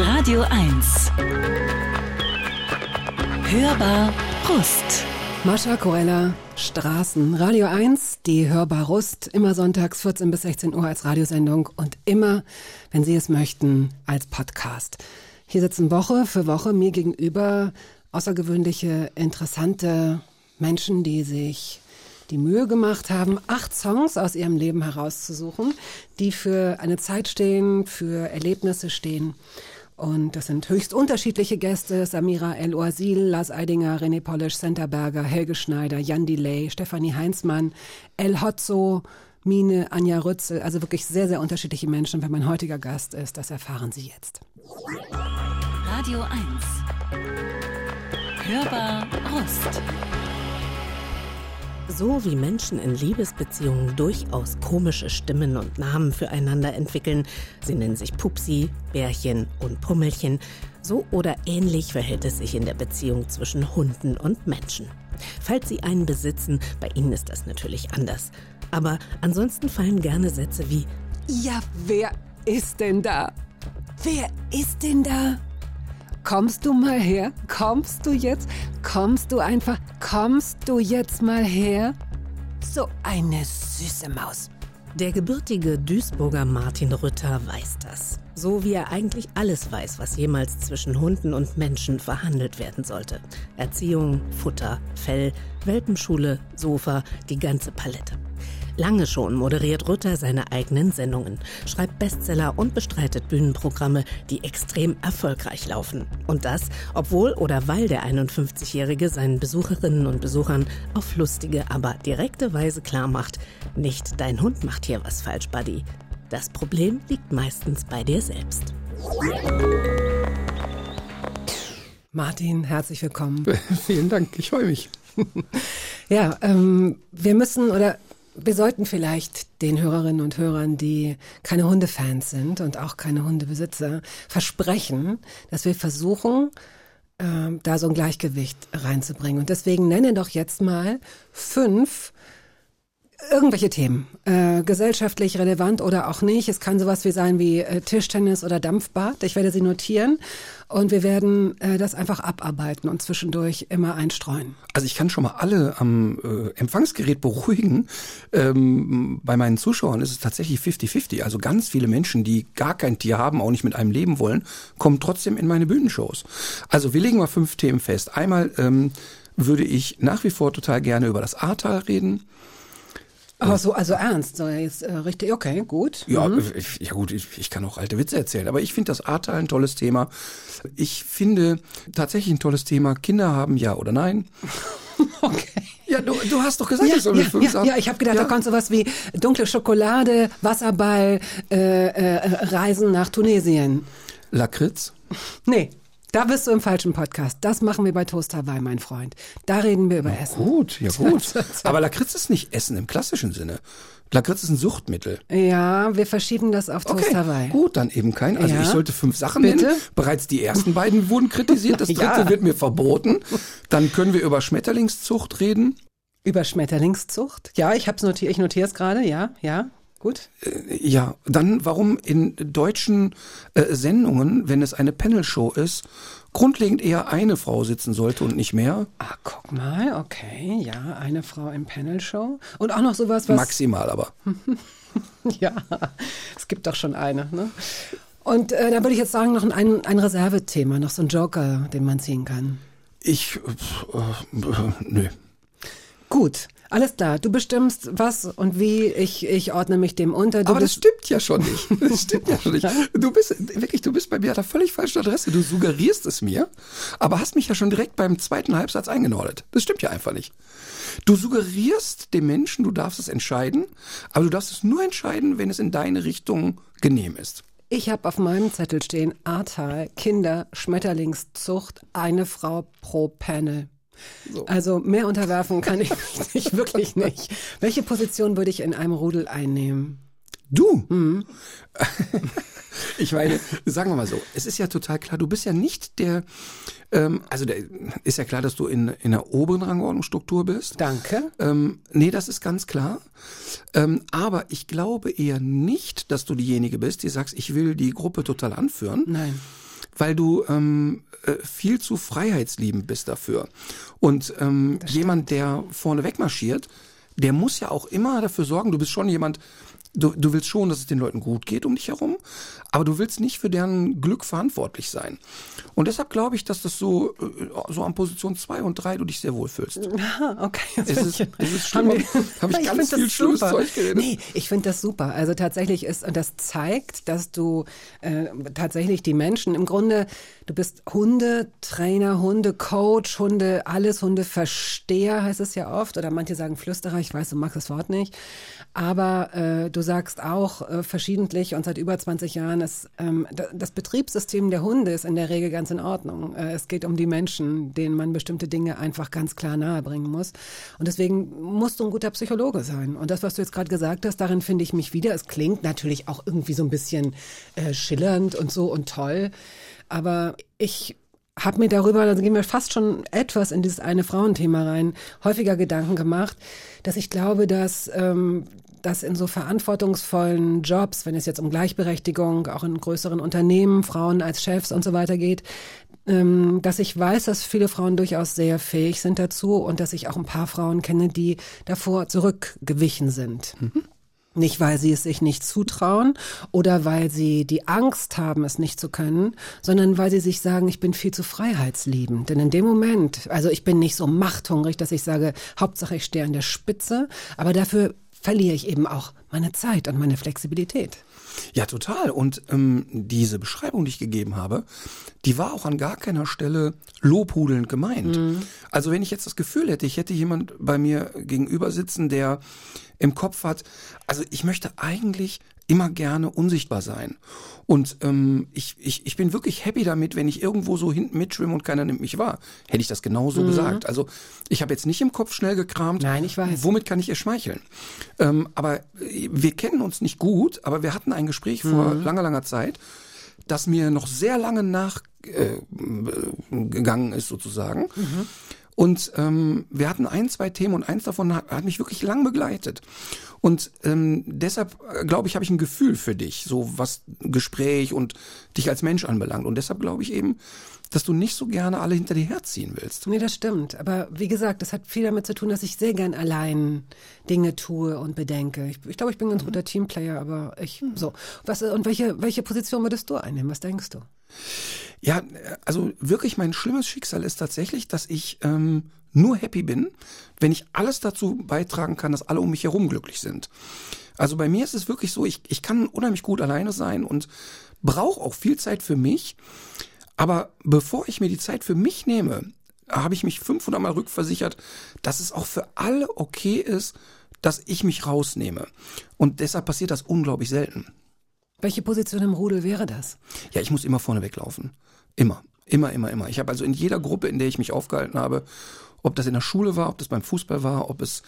Radio 1. Hörbar Rust. Mascha Corella, Straßen, Radio 1, die Hörbar Rust, immer sonntags 14 bis 16 Uhr als Radiosendung und immer, wenn Sie es möchten, als Podcast. Hier sitzen Woche für Woche mir gegenüber außergewöhnliche, interessante Menschen, die sich die Mühe gemacht haben, acht Songs aus ihrem Leben herauszusuchen, die für eine Zeit stehen, für Erlebnisse stehen. Und das sind höchst unterschiedliche Gäste. Samira El-Oasil, Lars Eidinger, René Polisch, Senta Berger, Helge Schneider, Jan Delay, Stefanie Heinzmann, El Hotzo, Mine, Anja Rützel. Also wirklich sehr, sehr unterschiedliche Menschen. Wer mein heutiger Gast ist, das erfahren Sie jetzt. Radio 1. Hörbar Rust. So wie Menschen in Liebesbeziehungen durchaus komische Stimmen und Namen füreinander entwickeln, sie nennen sich Pupsi, Bärchen und Pummelchen, so oder ähnlich verhält es sich in der Beziehung zwischen Hunden und Menschen. Falls sie einen besitzen, bei ihnen ist das natürlich anders. Aber ansonsten fallen gerne Sätze wie Ja, wer ist denn da? Wer ist denn da? Kommst du mal her? Kommst du jetzt? Kommst du einfach? Kommst du jetzt mal her? So eine süße Maus. Der gebürtige Duisburger Martin Rütter weiß das. So wie er eigentlich alles weiß, was jemals zwischen Hunden und Menschen verhandelt werden sollte. Erziehung, Futter, Fell, Welpenschule, Sofa, die ganze Palette. Lange schon moderiert Rütter seine eigenen Sendungen, schreibt Bestseller und bestreitet Bühnenprogramme, die extrem erfolgreich laufen. Und das, obwohl oder weil der 51-Jährige seinen Besucherinnen und Besuchern auf lustige, aber direkte Weise klarmacht, nicht dein Hund macht hier was falsch, Buddy. Das Problem liegt meistens bei dir selbst. Martin, herzlich willkommen. Vielen Dank, ich freue mich. ja, ähm, wir müssen oder wir sollten vielleicht den Hörerinnen und Hörern, die keine Hundefans sind und auch keine Hundebesitzer, versprechen, dass wir versuchen, äh, da so ein Gleichgewicht reinzubringen. Und deswegen nenne doch jetzt mal fünf irgendwelche Themen, äh, gesellschaftlich relevant oder auch nicht. Es kann sowas wie sein wie äh, Tischtennis oder Dampfbad. Ich werde sie notieren und wir werden äh, das einfach abarbeiten und zwischendurch immer einstreuen. Also ich kann schon mal alle am äh, Empfangsgerät beruhigen. Ähm, bei meinen Zuschauern ist es tatsächlich 50-50. Also ganz viele Menschen, die gar kein Tier haben, auch nicht mit einem leben wollen, kommen trotzdem in meine Bühnenshows. Also wir legen mal fünf Themen fest. Einmal ähm, würde ich nach wie vor total gerne über das Ahrtal reden. Aber so, also ernst, so jetzt äh, richtig, okay, gut. Ja, mhm. ich, ja gut, ich, ich kann auch alte Witze erzählen, aber ich finde das Ahrtal ein tolles Thema. Ich finde tatsächlich ein tolles Thema, Kinder haben ja oder nein. Okay. Ja, du, du hast doch gesagt, ja, ja, ja, sagen. ja, ich habe gedacht, Ja. da kommt sowas wie dunkle Schokolade, Wasserball, äh, äh, Reisen nach Tunesien. Lakritz? Nee, da bist du im falschen Podcast. Das machen wir bei Toast Hawaii, mein Freund. Da reden wir über Essen. Gut, ja gut. Aber Lakritz ist nicht Essen im klassischen Sinne. Lakritz ist ein Suchtmittel. Ja, wir verschieben das auf Toast Okay, Hawaii. gut, dann eben kein. Also Ja. ich sollte fünf Sachen Bitte? nennen. Bereits die ersten beiden wurden kritisiert. Das dritte Ja. wird mir verboten. Dann können wir über Schmetterlingszucht reden. Über Schmetterlingszucht. Ja, ich hab's notiert, ich notiere es gerade, ja, ja. Gut. Ja, dann warum in deutschen äh, Sendungen, wenn es eine Panel-Show ist, grundlegend eher eine Frau sitzen sollte und nicht mehr. Ah, guck mal, okay, ja, eine Frau im Panel-Show. Und auch noch sowas, was. Maximal aber. Ja, es gibt doch schon eine. Ne? Und äh, da würde ich jetzt sagen, noch ein, ein Reservethema, noch so ein Joker, den man ziehen kann. Ich, äh, äh, nö. Gut, alles klar. Du bestimmst was und wie. Ich, ich ordne mich dem unter. Du Aber das stimmt ja schon nicht. Das stimmt ja schon nicht. Du bist wirklich, du bist bei mir an der völlig falschen Adresse. Du suggerierst es mir, aber hast mich ja schon direkt beim zweiten Halbsatz eingenordet. Das stimmt ja einfach nicht. Du suggerierst dem Menschen, du darfst es entscheiden, aber du darfst es nur entscheiden, wenn es in deine Richtung genehm ist. ich habe auf meinem Zettel stehen Ahrtal, Kinder, Schmetterlingszucht, eine Frau pro Panel. Also mehr unterwerfen kann ich mich wirklich nicht. Welche Position würde ich in einem Rudel einnehmen? Du? Ich meine, sagen wir mal so, es ist ja total klar, du bist ja nicht der, ähm, also der, ist ja klar, dass du in, in der oberen Rangordnungsstruktur bist. Danke. Ähm, nee, das ist ganz klar. Ähm, aber ich glaube eher nicht, dass du diejenige bist, die sagst, ich will die Gruppe total anführen. Nein. Weil du ähm, äh, viel zu freiheitsliebend bist dafür. Und ähm, jemand, der vorne wegmarschiert, der muss ja auch immer dafür sorgen, du bist schon jemand, du, du willst schon, dass es den Leuten gut geht um dich herum, aber du willst nicht für deren Glück verantwortlich sein. Und deshalb glaube ich, dass das so, äh, so an Position zwei und drei du dich sehr wohl fühlst. Okay. Das Es ist, es ist schlimm, habe ich Ich ganz viel schlimmes. Zeug geredet. Nee, ich finde das super. Also tatsächlich ist, und das zeigt, dass du äh, tatsächlich die Menschen im Grunde, du bist Hundetrainer, Hundecoach, Hunde, alles Hundeversteher heißt es ja oft. Oder manche sagen Flüsterer, ich weiß, du magst das Wort nicht. Aber äh, du sagst auch äh, verschiedentlich und seit über 20 Jahren, ist, ähm, da- das Betriebssystem der Hunde ist in der Regel ganz in Ordnung. Äh, es geht um die Menschen, denen man bestimmte Dinge einfach ganz klar nahebringen muss. Und deswegen musst du ein guter Psychologe sein. Und das, was du jetzt gerade gesagt hast, darin finde ich mich wieder. Es klingt natürlich auch irgendwie so ein bisschen äh, schillernd und so und toll. Aber ich habe mir darüber, da gehen wir fast schon etwas in dieses eine Frauenthema rein, häufiger Gedanken gemacht, dass ich glaube, dass ähm, dass in so verantwortungsvollen Jobs, wenn es jetzt um Gleichberechtigung, auch in größeren Unternehmen, Frauen als Chefs und so weiter geht, ähm, dass ich weiß, dass viele Frauen durchaus sehr fähig sind dazu und dass ich auch ein paar Frauen kenne, die davor zurückgewichen sind. Nicht, weil sie es sich nicht zutrauen oder weil sie die Angst haben, es nicht zu können, sondern weil sie sich sagen, ich bin viel zu freiheitsliebend. Denn in dem Moment, also ich bin nicht so machthungrig, dass ich sage, Hauptsache ich stehe an der Spitze, aber dafür verliere ich eben auch meine Zeit und meine Flexibilität. Ja, total. Und ähm, diese Beschreibung, die ich gegeben habe, die war auch an gar keiner Stelle lobhudelnd gemeint. Also wenn ich jetzt das Gefühl hätte, ich hätte jemand bei mir gegenüber sitzen, der im Kopf hat, also ich möchte eigentlich immer gerne unsichtbar sein. Und ähm, ich, ich, ich bin wirklich happy damit, wenn ich irgendwo so hinten mitschwimme und keiner nimmt mich wahr. Hätte ich das genauso gesagt. Also ich habe jetzt nicht im Kopf schnell gekramt, Nein, ich weiß. womit kann ich ihr schmeicheln. Ähm, aber wir kennen uns nicht gut, aber wir hatten ein Gespräch vor langer, langer Zeit, das mir noch sehr lange nachgegangen äh, ist sozusagen. Und ähm, wir hatten ein, zwei Themen und eins davon hat, hat mich wirklich lang begleitet. Und ähm, deshalb, äh, glaube ich, habe ich ein Gefühl für dich, so was Gespräch und dich als Mensch anbelangt. Und deshalb glaube ich eben, dass du nicht so gerne alle hinter dir herziehen willst. Nee, das stimmt. Aber wie gesagt, das hat viel damit zu tun, dass ich sehr gern allein Dinge tue und bedenke. Ich, ich glaube, ich bin ein ganz guter Teamplayer, aber ich so. Was und welche welche Position würdest du einnehmen? Was denkst du? Ja, also wirklich mein schlimmes Schicksal ist tatsächlich, dass ich ähm, nur happy bin, wenn ich alles dazu beitragen kann, dass alle um mich herum glücklich sind. Also bei mir ist es wirklich so, ich, ich kann unheimlich gut alleine sein und brauche auch viel Zeit für mich. Aber bevor ich mir die Zeit für mich nehme, habe ich mich 500 Mal rückversichert, dass es auch für alle okay ist, dass ich mich rausnehme. Und deshalb passiert das unglaublich selten. Welche Position im Rudel wäre das? Ja, ich muss immer vorne weglaufen. Immer. Immer, immer, immer. Ich habe also in jeder Gruppe, in der ich mich aufgehalten habe, ob das in der Schule war, ob das beim Fußball war, ob es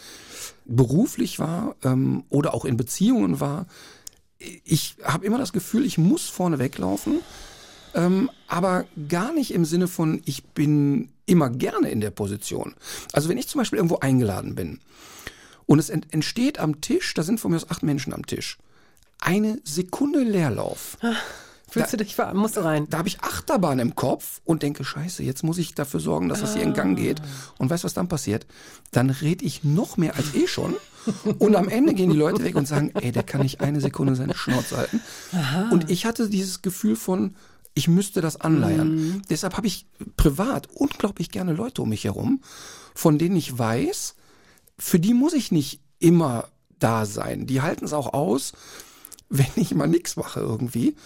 beruflich war ähm, oder auch in Beziehungen war, ich habe immer das Gefühl, ich muss vorne weglaufen, ähm, aber gar nicht im Sinne von, ich bin immer gerne in der Position. Also wenn ich zum Beispiel irgendwo eingeladen bin und es ent entsteht am Tisch, da sind von mir aus acht Menschen am Tisch, eine Sekunde Leerlauf. Fühlst du dich ver musst du rein? Da habe ich Achterbahn im Kopf und denke, scheiße, jetzt muss ich dafür sorgen, dass das hier in Gang geht. Und weißt du, was dann passiert? Dann red ich noch mehr als eh schon. Und am Ende gehen die Leute weg und sagen, ey, der kann nicht eine Sekunde seine Schnauze halten. Und ich hatte dieses Gefühl von, ich müsste das anleiern. Deshalb habe ich privat unglaublich gerne Leute um mich herum, von denen ich weiß, für die muss ich nicht immer da sein. Die halten es auch aus, wenn ich mal nichts mache irgendwie.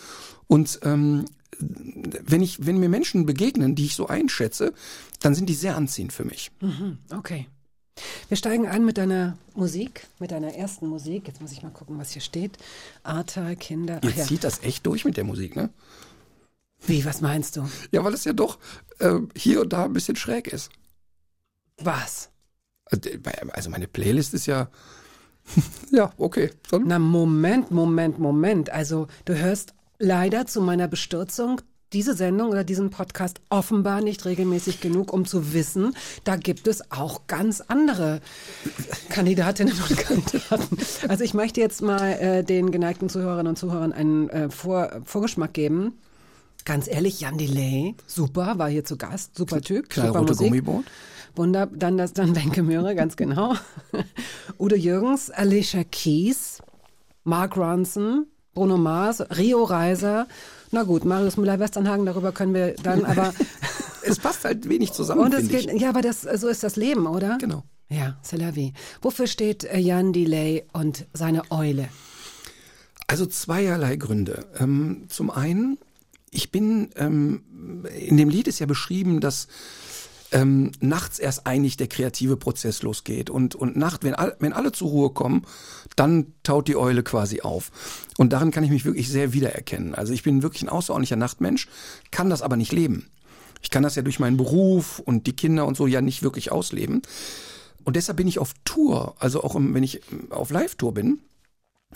Und ähm, wenn ich, wenn mir Menschen begegnen, die ich so einschätze, dann sind die sehr anziehend für mich. Okay. Wir steigen ein mit deiner Musik, mit deiner ersten Musik. Jetzt muss ich mal gucken, was hier steht. Ahrtal, Kinder. Ach Ihr ja. zieht das echt durch mit der Musik, ne? Wie, was meinst du? Ja, weil es ja doch äh, hier und da ein bisschen schräg ist. Was? Also meine Playlist ist ja, ja, okay. Dann Na, Moment, Moment, Moment. Also, du hörst leider zu meiner Bestürzung diese Sendung oder diesen Podcast offenbar nicht regelmäßig genug, um zu wissen, da gibt es auch ganz andere Kandidatinnen und Kandidaten. Also ich möchte jetzt mal äh, den geneigten Zuhörerinnen und Zuhörern einen äh, Vor Vorgeschmack geben. Ganz ehrlich, Jan Delay, super, war hier zu Gast, super Typ, super Knallrote Musik. Gummiboot. Wunder, dann das, dann Wenke Möhre, ganz genau. Udo Jürgens, Alicia Keys, Mark Ronson, Bruno Mars, Rio Reiser. Na gut, Marius Müller-Westernhagen, darüber können wir dann, aber Es passt halt wenig zusammen, und es geht, ich. ja, aber das, so ist das Leben, oder? Genau. Ja, c'est la vie. Wofür steht äh, Jan Delay und seine Eule? Also zweierlei Gründe. Ähm, zum einen, ich bin, ähm, in dem Lied ist ja beschrieben, dass ähm, nachts erst eigentlich der kreative Prozess losgeht. Und, und Nacht, wenn, all, wenn alle zur Ruhe kommen, dann taut die Eule quasi auf. Und darin kann ich mich wirklich sehr wiedererkennen. Also ich bin wirklich ein außerordentlicher Nachtmensch, kann das aber nicht leben. Ich kann das ja durch meinen Beruf und die Kinder und so ja nicht wirklich ausleben. Und deshalb bin ich auf Tour, also auch wenn ich ähm, auf Live-Tour bin,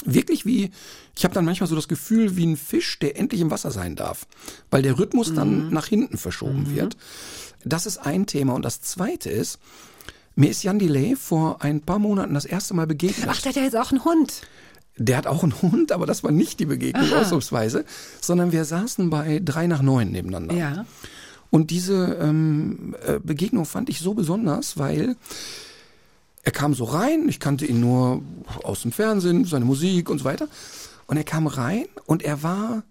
wirklich wie, ich habe dann manchmal so das Gefühl wie ein Fisch, der endlich im Wasser sein darf, weil der Rhythmus dann nach hinten verschoben wird. Das ist ein Thema. Und das zweite ist, mir ist Jan Delay vor ein paar Monaten das erste Mal begegnet. Ach, der hat ja jetzt auch einen Hund. Der hat auch einen Hund, aber das war nicht die Begegnung ausnahmsweise, sondern wir saßen bei drei nach neun nebeneinander. Ja. Und diese ähm, äh, Begegnung fand ich so besonders, weil er kam so rein, ich kannte ihn nur aus dem Fernsehen, seine Musik und so weiter. Und er kam rein und er war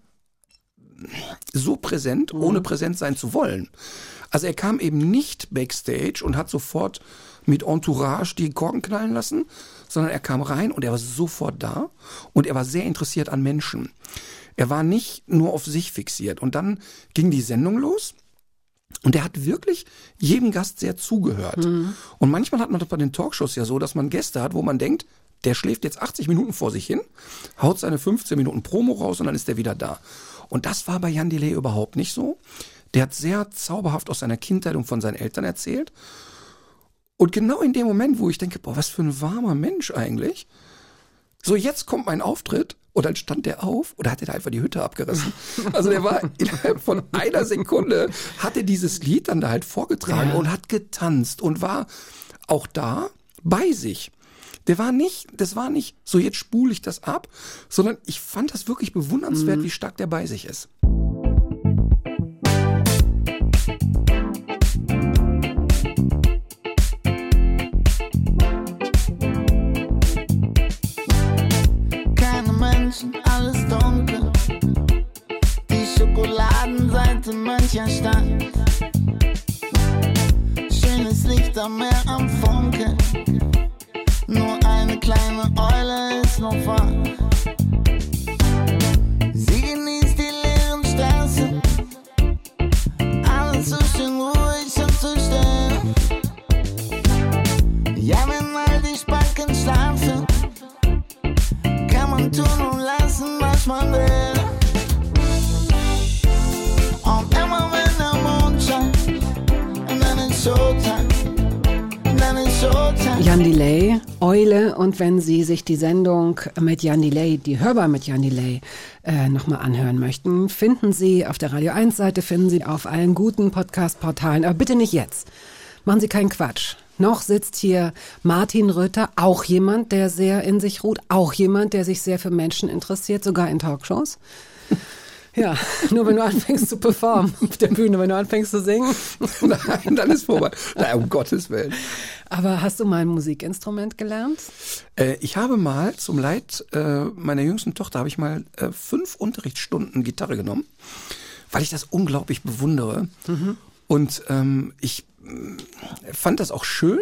so präsent, ohne präsent sein zu wollen. Also er kam eben nicht backstage und hat sofort mit Entourage die Korken knallen lassen, sondern er kam rein und er war sofort da und er war sehr interessiert an Menschen. Er war nicht nur auf sich fixiert. Und dann ging die Sendung los. Und er hat wirklich jedem Gast sehr zugehört. Und manchmal hat man das bei den Talkshows ja so, dass man Gäste hat, wo man denkt, der schläft jetzt 80 Minuten vor sich hin, haut seine 15 Minuten Promo raus und dann ist er wieder da. Und das war bei Jan Delay überhaupt nicht so. Der hat sehr zauberhaft aus seiner Kindheit und von seinen Eltern erzählt. Und genau in dem Moment, wo ich denke, boah, was für ein warmer Mensch eigentlich. So, jetzt kommt mein Auftritt und dann stand der auf oder hat er da einfach die Hütte abgerissen. Also der war innerhalb von einer Sekunde, hat er dieses Lied dann da halt vorgetragen Ja. und hat getanzt und war auch da bei sich. Der war nicht, das war nicht so, jetzt spule ich das ab, sondern ich fand das wirklich bewundernswert, wie stark der bei sich ist. Menschen, alles dunkel. Die Schokoladenseite mancher Stadt. Schönes Licht am Meer am Funke. Nur eine kleine Eule ist noch wach. Sie genießt die leeren Straßen. Alles so schön ruhig und so still. Ja, wenn all die Spacken schlafen kann man tun und Jan Delay, Eule. Und wenn Sie sich die Sendung mit Jan Delay, die hörbar mit Jan Delay, äh, nochmal anhören möchten, finden Sie auf der Radio 1 Seite, finden Sie auf allen guten Podcast-Portalen, aber bitte nicht jetzt. Machen Sie keinen Quatsch. Noch sitzt hier Martin Röther, auch jemand, der sehr in sich ruht, auch jemand, der sich sehr für Menschen interessiert, sogar in Talkshows. Ja, nur wenn du anfängst zu performen auf der Bühne, wenn du anfängst zu singen. Nein, dann ist vorbei. Nein, um Gottes Willen. Aber hast du mal ein Musikinstrument gelernt? Äh, ich habe mal zum Leid äh, meiner jüngsten Tochter habe ich mal äh, fünf Unterrichtsstunden Gitarre genommen, weil ich das unglaublich bewundere. Und ähm, ich fand das auch schön,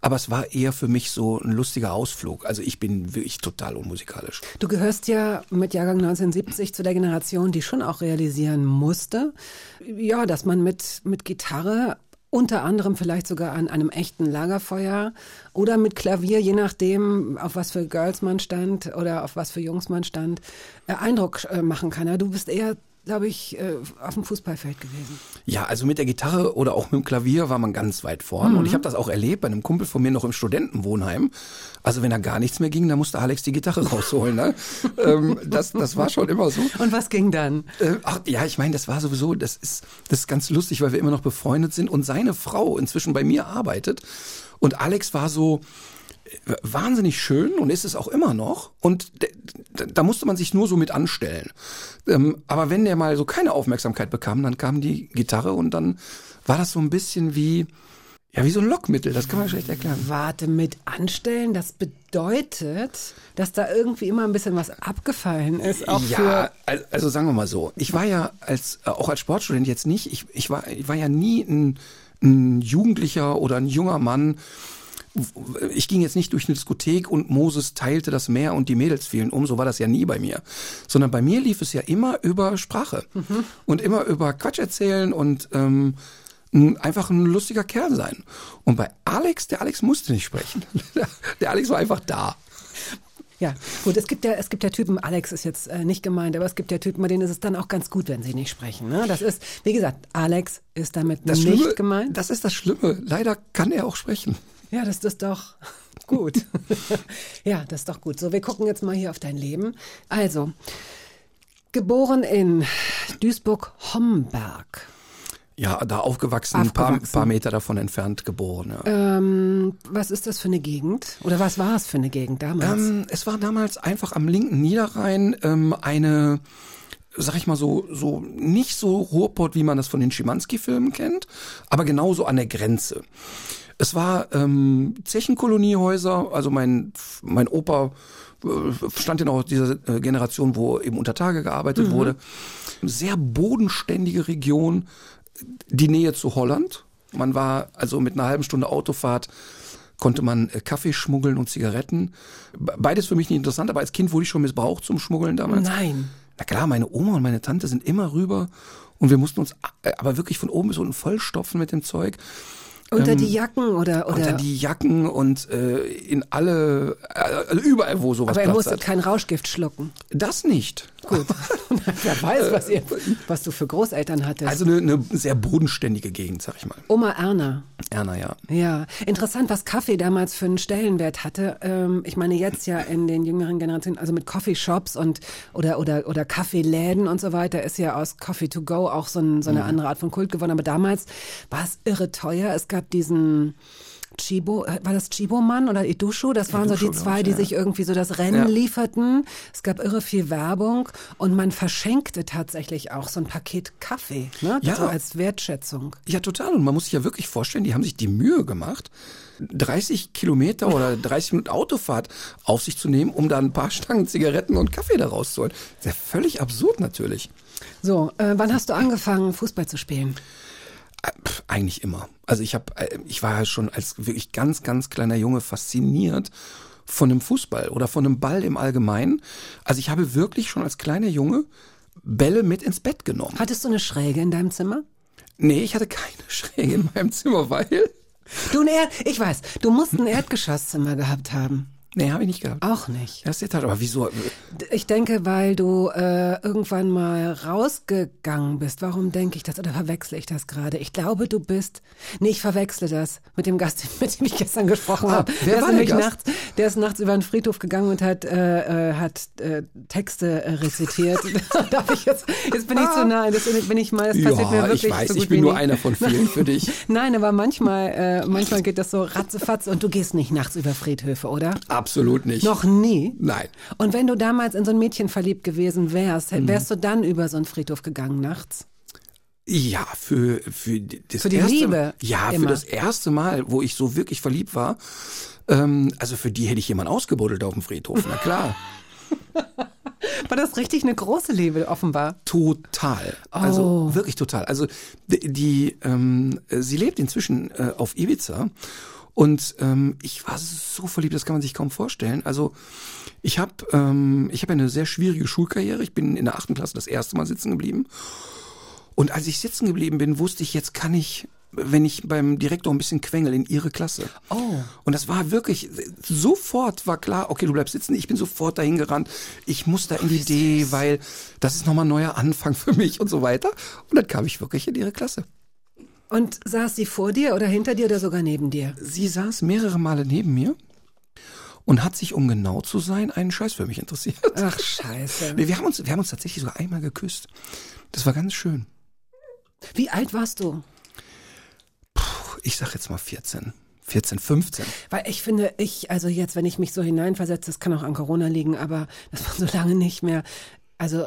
aber es war eher für mich so ein lustiger Ausflug. Also ich bin wirklich total unmusikalisch. Du gehörst ja mit Jahrgang 1970 zu der Generation, die schon auch realisieren musste, ja, dass man mit, mit Gitarre unter anderem vielleicht sogar an einem echten Lagerfeuer oder mit Klavier, je nachdem, auf was für Girls man stand oder auf was für Jungs man stand, äh, Eindruck äh, machen kann. Du bist eher, glaube ich, äh, auf dem Fußballfeld gewesen. Ja, also mit der Gitarre oder auch mit dem Klavier war man ganz weit vorn. Und ich habe das auch erlebt bei einem Kumpel von mir noch im Studentenwohnheim. Also wenn da gar nichts mehr ging, dann musste Alex die Gitarre rausholen. Ne? ähm, das, das war schon immer so. Und was ging dann? Äh, ach, ja, ich meine, das war sowieso, das ist, das ist ganz lustig, weil wir immer noch befreundet sind und seine Frau inzwischen bei mir arbeitet. Und Alex war so, wahnsinnig schön und ist es auch immer noch. Und da musste man sich nur so mit anstellen. Ähm, aber wenn der mal so keine Aufmerksamkeit bekam, dann kam die Gitarre und dann war das so ein bisschen wie, ja, wie so ein Lockmittel. Das kann man schlecht erklären. Warte mit anstellen, das bedeutet, dass da irgendwie immer ein bisschen was abgefallen ist, auch ja, für al- also sagen wir mal so. Ich war ja als äh, auch als Sportstudent jetzt nicht. Ich, ich war ich war ja nie ein, ein Jugendlicher oder ein junger Mann. Ich ging jetzt nicht durch eine Diskothek und Moses teilte das Meer und die Mädels fielen um. So war das ja nie bei mir. Sondern bei mir lief es ja immer über Sprache und immer über Quatsch erzählen und ähm, ein- einfach ein lustiger Kerl sein. Und bei Alex, der Alex musste nicht sprechen. Der Alex war einfach da. Ja, gut, es gibt ja, es gibt ja Typen, Alex ist jetzt äh, nicht gemeint, aber es gibt ja Typen, bei denen ist es dann auch ganz gut, wenn sie nicht sprechen. Ne? Das ist, wie gesagt, Alex ist damit Das nicht Schlimme, gemeint. Das ist das Schlimme. Leider kann er auch sprechen. Ja, das ist doch gut. ja, das ist doch gut. So, wir gucken jetzt mal hier auf dein Leben. Also, geboren in Duisburg-Homberg. Ja, da aufgewachsen, ein paar, paar Meter davon entfernt geboren. Ja. Ähm, was ist das für eine Gegend? Oder was war es für eine Gegend damals? Ähm, es war damals einfach am linken Niederrhein ähm, eine, sag ich mal so, so nicht so Ruhrpott, wie man das von den Schimanski-Filmen kennt, aber genauso an der Grenze. Es war ähm, Zechenkoloniehäuser, also mein, mein Opa äh, stand in auch dieser äh, Generation, wo eben unter Tage gearbeitet wurde. Sehr bodenständige Region, die Nähe zu Holland. Man war also mit einer halben Stunde Autofahrt konnte man äh, Kaffee schmuggeln und Zigaretten. Be- Beides für mich nicht interessant, aber als Kind wurde ich schon missbraucht zum Schmuggeln damals. Nein. Na klar, meine Oma und meine Tante sind immer rüber und wir mussten uns aber wirklich von oben bis unten vollstopfen mit dem Zeug. Unter die Jacken oder, oder Unter die Jacken und äh, in alle, äh, also überall, wo sowas aber er musste hat. kein Rauschgift schlucken. Das nicht. Gut. Wer weiß, was, ihr, was du für Großeltern hattest. Also eine, eine sehr bodenständige Gegend, sag ich mal. Oma Erna. Erna, ja. Ja, interessant, was Kaffee damals für einen Stellenwert hatte. Ähm, ich meine jetzt ja in den jüngeren Generationen, also mit Coffeeshops und oder oder oder Kaffeeläden und so weiter, ist ja aus Coffee to go auch so, ein, so eine andere Art von Kult geworden. Aber damals war es irre teuer. Es gab diesen Chibo, äh, war das Chibo-Mann oder Idushu? Das waren so Idushu, die zwei, ich, die ja. sich irgendwie so das Rennen Ja. lieferten. Es gab irre viel Werbung und man verschenkte tatsächlich auch so ein Paket Kaffee, ne? Ja. So als Wertschätzung. Ja, total. Und man muss sich ja wirklich vorstellen, die haben sich die Mühe gemacht, 30 Kilometer oder 30 Minuten Autofahrt auf sich zu nehmen, um da ein paar Stangen Zigaretten und Kaffee da rauszuholen. Das ist ja völlig absurd natürlich. So, äh, wann hast du angefangen, Fußball zu spielen? Äh, Eigentlich immer. Also ich habe, ich war ja schon als wirklich ganz, ganz kleiner Junge fasziniert von dem Fußball oder von dem Ball im Allgemeinen. Also ich habe wirklich schon als kleiner Junge Bälle mit ins Bett genommen. Hattest du eine Schräge in deinem Zimmer? Nee, ich hatte keine Schräge in meinem Zimmer, weil Du ein Erd ich weiß, du musst ein Erdgeschosszimmer gehabt haben. Nee, habe ich nicht gehabt. Auch nicht. Ja, ist der Tat. Aber wieso? Ich denke, weil du äh, irgendwann mal rausgegangen bist. Warum denke ich das oder verwechsle ich das gerade? Ich glaube, du bist. Nee, ich verwechsle das mit dem Gast, mit dem ich gestern gesprochen Ah, habe. wer der war ist nämlich Gast? nachts, der ist nachts über den Friedhof gegangen und hat, äh, äh, hat äh, Texte äh, rezitiert. Darf ich jetzt? Jetzt bin ich zu nah. Deswegen bin ich mal. Das passiert mir Ja, wirklich ich weiß, so gut ich bin nur nie. einer von vielen für dich. Nein, aber manchmal, äh, manchmal geht das so ratzefatz und du gehst nicht nachts über Friedhöfe, oder? Absolut nicht. Noch nie? Nein. Und wenn du damals in so ein Mädchen verliebt gewesen wärst, Mhm. wärst du dann über so einen Friedhof gegangen nachts? Ja, für, für die- das Für die erste, Liebe Ja, immer. für das erste Mal, wo ich so wirklich verliebt war. Ähm, also für die hätte ich jemand ausgebuddelt auf dem Friedhof, na klar. War das richtig eine große Liebe, offenbar? Total. Also Oh. wirklich total. Also die, die ähm, äh, sie lebt inzwischen äh, auf Ibiza und ähm, ich war so verliebt, das kann man sich kaum vorstellen. Also ich habe ähm, ich habe eine sehr schwierige Schulkarriere. Ich bin in der achten Klasse das erste Mal sitzen geblieben. Und als ich sitzen geblieben bin, wusste ich, jetzt kann ich, wenn ich beim Direktor ein bisschen quengel, in ihre Klasse. Oh. Und das war wirklich, sofort war klar, okay, du bleibst sitzen. Ich bin sofort dahin gerannt. Ich muss da in die D, weil das ist nochmal ein neuer Anfang für mich und so weiter. Und dann kam ich wirklich in ihre Klasse. Und saß sie vor dir oder hinter dir oder sogar neben dir? Sie saß mehrere Male neben mir und hat sich, um genau zu sein, einen Scheiß für mich interessiert. Ach, scheiße. Nee, wir haben uns, wir haben uns tatsächlich sogar einmal geküsst. Das war ganz schön. Wie alt warst du? Ich sag jetzt mal 14. 14, 15. Weil ich finde, ich, also jetzt, wenn ich mich so hineinversetze, das kann auch an Corona liegen, aber das war so lange nicht mehr. Also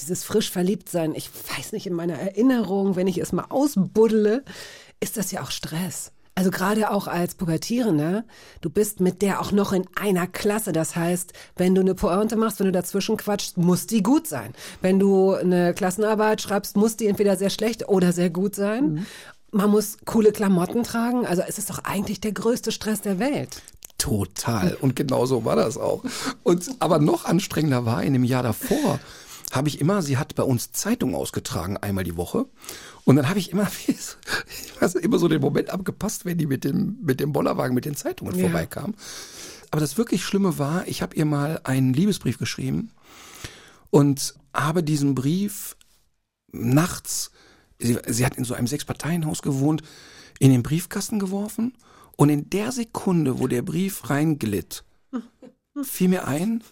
dieses frisch verliebt sein, ich weiß nicht, in meiner Erinnerung, wenn ich es mal ausbuddle, ist das ja auch Stress. Also gerade auch als Pubertierender, du bist mit der auch noch in einer Klasse. Das heißt, wenn du eine Pointe machst, wenn du dazwischen quatschst, muss die gut sein. Wenn du eine Klassenarbeit schreibst, muss die entweder sehr schlecht oder sehr gut sein. Mhm. Man muss coole Klamotten tragen. Also es ist doch eigentlich der größte Stress der Welt. Total. Und genau so war das auch. Und aber noch anstrengender war in dem Jahr davor, habe ich immer, sie hat bei uns Zeitung ausgetragen, einmal die Woche. Und dann habe ich immer, ich weiß, immer so den Moment abgepasst, wenn die mit dem, mit dem Bollerwagen, mit den Zeitungen ja. vorbeikam. Aber das wirklich Schlimme war, ich habe ihr mal einen Liebesbrief geschrieben und habe diesen Brief nachts, sie, sie hat in so einem Sechsparteienhaus gewohnt, in den Briefkasten geworfen und in der Sekunde, wo der Brief reinglitt, fiel mir ein,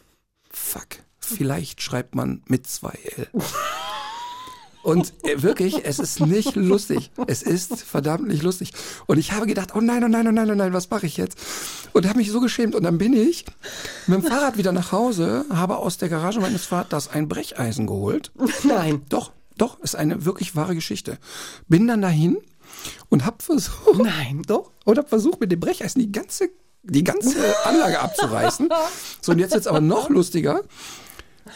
fuck, vielleicht schreibt man mit zwei L. Und äh, wirklich, es ist nicht lustig. Es ist verdammt nicht lustig. Und ich habe gedacht, oh nein, oh nein, oh nein, oh nein, was mache ich jetzt? Und habe mich so geschämt. Und dann bin ich mit dem Fahrrad wieder nach Hause, habe aus der Garage meines Vaters ein Brecheisen geholt. Nein. Doch, doch, ist eine wirklich wahre Geschichte. Bin dann dahin und habe versucht, nein, doch, und habe versucht mit dem Brecheisen die ganze die ganze Anlage abzureißen. So, und jetzt wird's aber noch lustiger.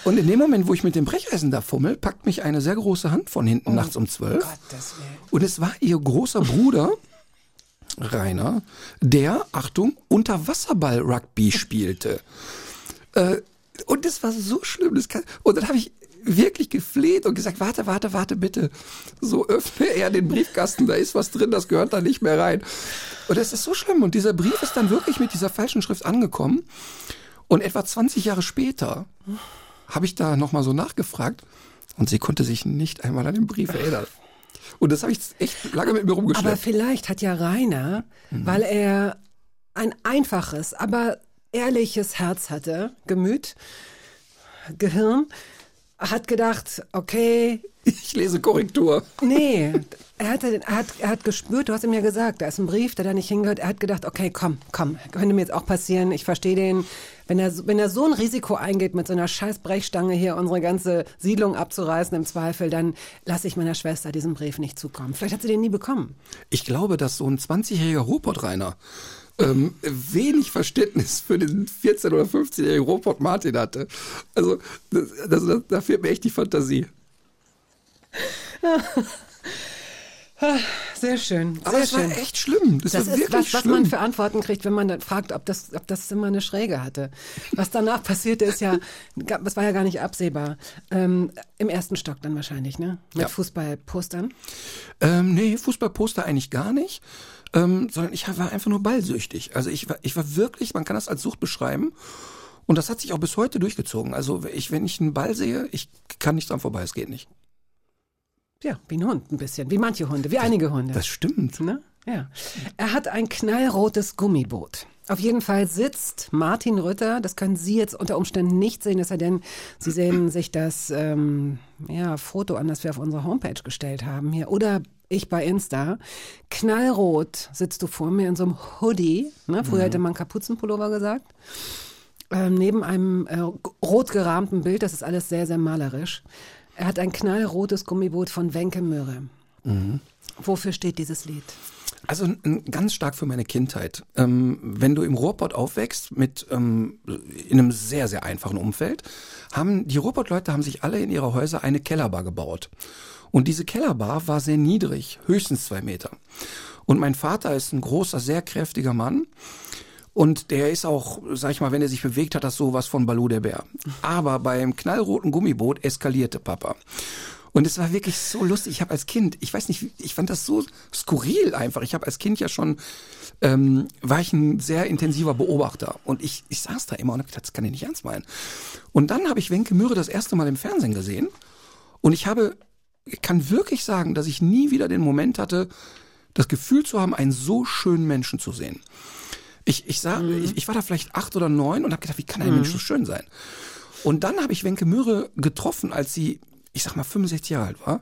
Und in dem Moment, wo ich mit dem Brecheisen da fummel, packt mich eine sehr große Hand von hinten oh, nachts um zwölf. Und es war ihr großer Bruder, Rainer, der, Achtung, Unterwasserball-Rugby spielte. äh, und das war so schlimm. Kann, und dann habe ich wirklich gefleht und gesagt, warte, warte, warte, bitte. So öffne er den Briefkasten, da ist was drin, das gehört da nicht mehr rein. Und das ist so schlimm. Und dieser Brief ist dann wirklich mit dieser falschen Schrift angekommen. Und etwa 20 Jahre später habe ich da nochmal so nachgefragt und sie konnte sich nicht einmal an den Brief erinnern. Und das habe ich echt lange mit mir rumgeschleppt. Aber vielleicht hat ja Rainer, mhm. weil er ein einfaches, aber ehrliches Herz hatte, Gemüt, Gehirn, hat gedacht, okay. Ich lese Korrektur. Nee, er, hatte, er, hat, er hat gespürt, du hast ihm ja gesagt, da ist ein Brief, der da nicht hingehört. Er hat gedacht, okay, komm, komm, könnte mir jetzt auch passieren. Ich verstehe den. Wenn er, wenn er so ein Risiko eingeht, mit so einer scheiß Brechstange hier unsere ganze Siedlung abzureißen im Zweifel, dann lasse ich meiner Schwester diesen Brief nicht zukommen. Vielleicht hat sie den nie bekommen. Ich glaube, dass so ein 20-jähriger Robot-Rainer ähm, wenig Verständnis für den 14- oder 15-jährigen Robot Martin hatte. Also, das, das, da fehlt mir echt die Fantasie. Sehr schön. Sehr Aber es schön. war echt schlimm. Das, das ist wirklich was, was schlimm. man für Antworten kriegt, wenn man dann fragt, ob das, ob das immer eine Schräge hatte. Was danach passierte, ist ja, das war ja gar nicht absehbar. Ähm, Im ersten Stock dann wahrscheinlich, ne? Mit Ja. Fußballpostern. Ähm, nee, Fußballposter eigentlich gar nicht. Ähm, sondern ich war einfach nur ballsüchtig. Also ich war, ich war wirklich, man kann das als Sucht beschreiben. Und das hat sich auch bis heute durchgezogen. Also ich, wenn ich einen Ball sehe, ich kann nicht dran vorbei, es geht nicht. Ja, wie ein Hund ein bisschen, wie manche Hunde, wie einige Hunde. Das stimmt. Ne? Ja. Er hat ein knallrotes Gummiboot. Auf jeden Fall sitzt Martin Rütter, das können Sie jetzt unter Umständen nicht sehen, es sei denn, Sie sehen sich das ähm, ja, Foto an, das wir auf unsere Homepage gestellt haben hier. Oder ich bei Insta. Knallrot sitzt du vor mir in so einem Hoodie. Ne? Früher hätte man Kapuzenpullover gesagt. Ähm, neben einem äh, rot gerahmten Bild, das ist alles sehr, sehr malerisch. Er hat ein knallrotes Gummiboot von Wenke Möhre. Wofür steht dieses Lied? Also ganz stark für meine Kindheit. Ähm, wenn du im Ruhrpott aufwächst mit ähm, in einem sehr sehr einfachen Umfeld, haben die Ruhrpott-Leute haben sich alle in ihre Häuser eine Kellerbar gebaut. Und diese Kellerbar war sehr niedrig, höchstens zwei Meter. Und mein Vater ist ein großer, sehr kräftiger Mann. Und der ist auch, sag ich mal, wenn er sich bewegt, hat das sowas von Baloo der Bär. Aber beim knallroten Gummiboot eskalierte Papa. Und es war wirklich so lustig. Ich habe als Kind, ich weiß nicht, ich fand das so skurril einfach. Ich habe als Kind ja schon, ähm, war ich ein sehr intensiver Beobachter. Und ich, ich saß da immer und hab gedacht, das kann ich nicht ernst meinen. Und dann habe ich Wenke Möhre das erste Mal im Fernsehen gesehen. Und ich habe, ich kann wirklich sagen, dass ich nie wieder den Moment hatte, das Gefühl zu haben, einen so schönen Menschen zu sehen. Ich, ich, sah, ich, ich war da vielleicht acht oder neun und habe gedacht, wie kann ein Mensch so schön sein? Und dann habe ich Wenke Möhre getroffen, als sie, ich sag mal, 65 Jahre alt war.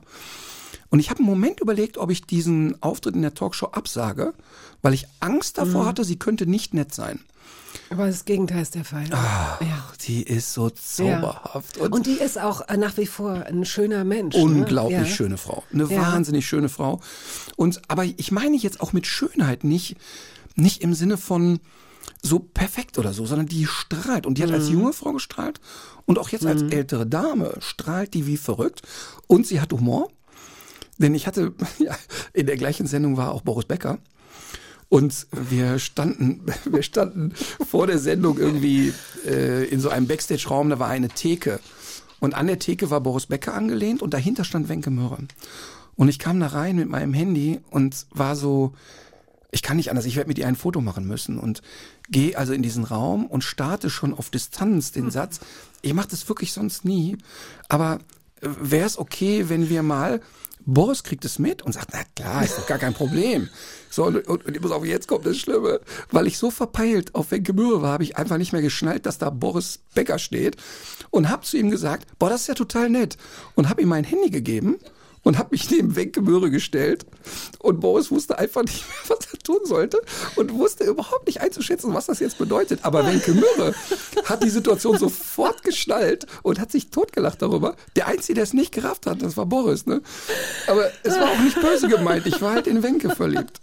Und ich habe einen Moment überlegt, ob ich diesen Auftritt in der Talkshow absage, weil ich Angst davor Mhm. hatte, sie könnte nicht nett sein. Aber das Gegenteil ist der Fall. Ah, Ja. Die ist so zauberhaft. Und, und die ist auch äh, nach wie vor ein schöner Mensch. Unglaublich ne? ja. schöne Frau. Eine Ja. wahnsinnig schöne Frau. Und, aber ich meine jetzt auch mit Schönheit nicht, nicht im Sinne von so perfekt oder so, sondern die strahlt. Und die hat Mhm. als junge Frau gestrahlt und auch jetzt als ältere Dame strahlt die wie verrückt. Und sie hat Humor. Denn ich hatte, ja, in der gleichen Sendung war auch Boris Becker. Und wir standen, wir standen vor der Sendung irgendwie äh, in so einem Backstage-Raum, da war eine Theke. Und an der Theke war Boris Becker angelehnt und dahinter stand Wenke Möhre. Und ich kam da rein mit meinem Handy und war so, ich kann nicht anders, ich werde mit ihr ein Foto machen müssen und gehe also in diesen Raum und starte schon auf Distanz den Satz. Ich mache das wirklich sonst nie, aber wäre es okay, wenn wir mal Boris kriegt es mit und sagt, na klar, ist doch gar kein Problem. So, und, und, und pass auf, jetzt kommt das Schlimme. Weil ich so verpeilt auf Wenke Möhre war, habe ich einfach nicht mehr geschnallt, dass da Boris Becker steht und habe zu ihm gesagt, boah, das ist ja total nett. Und habe ihm mein Handy gegeben und habe mich neben Wenke Möhre gestellt. Und Boris wusste einfach nicht mehr, was er tun sollte und wusste überhaupt nicht einzuschätzen, was das jetzt bedeutet. Aber Wenke Möhre hat die Situation sofort geschnallt und hat sich totgelacht darüber. Der Einzige, der es nicht gerafft hat, das war Boris. Ne? Aber es war auch nicht böse gemeint. Ich war halt in Wenke verliebt.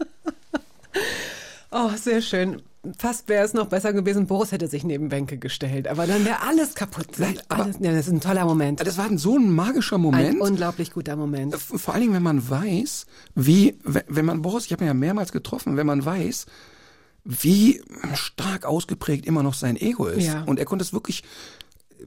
Oh, sehr schön. Fast wäre es noch besser gewesen, Boris hätte sich neben Bänke gestellt, aber dann wäre alles kaputt. Nein, alles, ja, das ist ein toller Moment. Das war so ein magischer Ein Moment. unglaublich guter Moment. Vor allen Dingen, wenn man weiß, wie, wenn wenn man Boris, ich habe ihn ja mehrmals getroffen, wenn man weiß, wie stark ausgeprägt immer noch sein Ego ist. Ja. Und er konnte es wirklich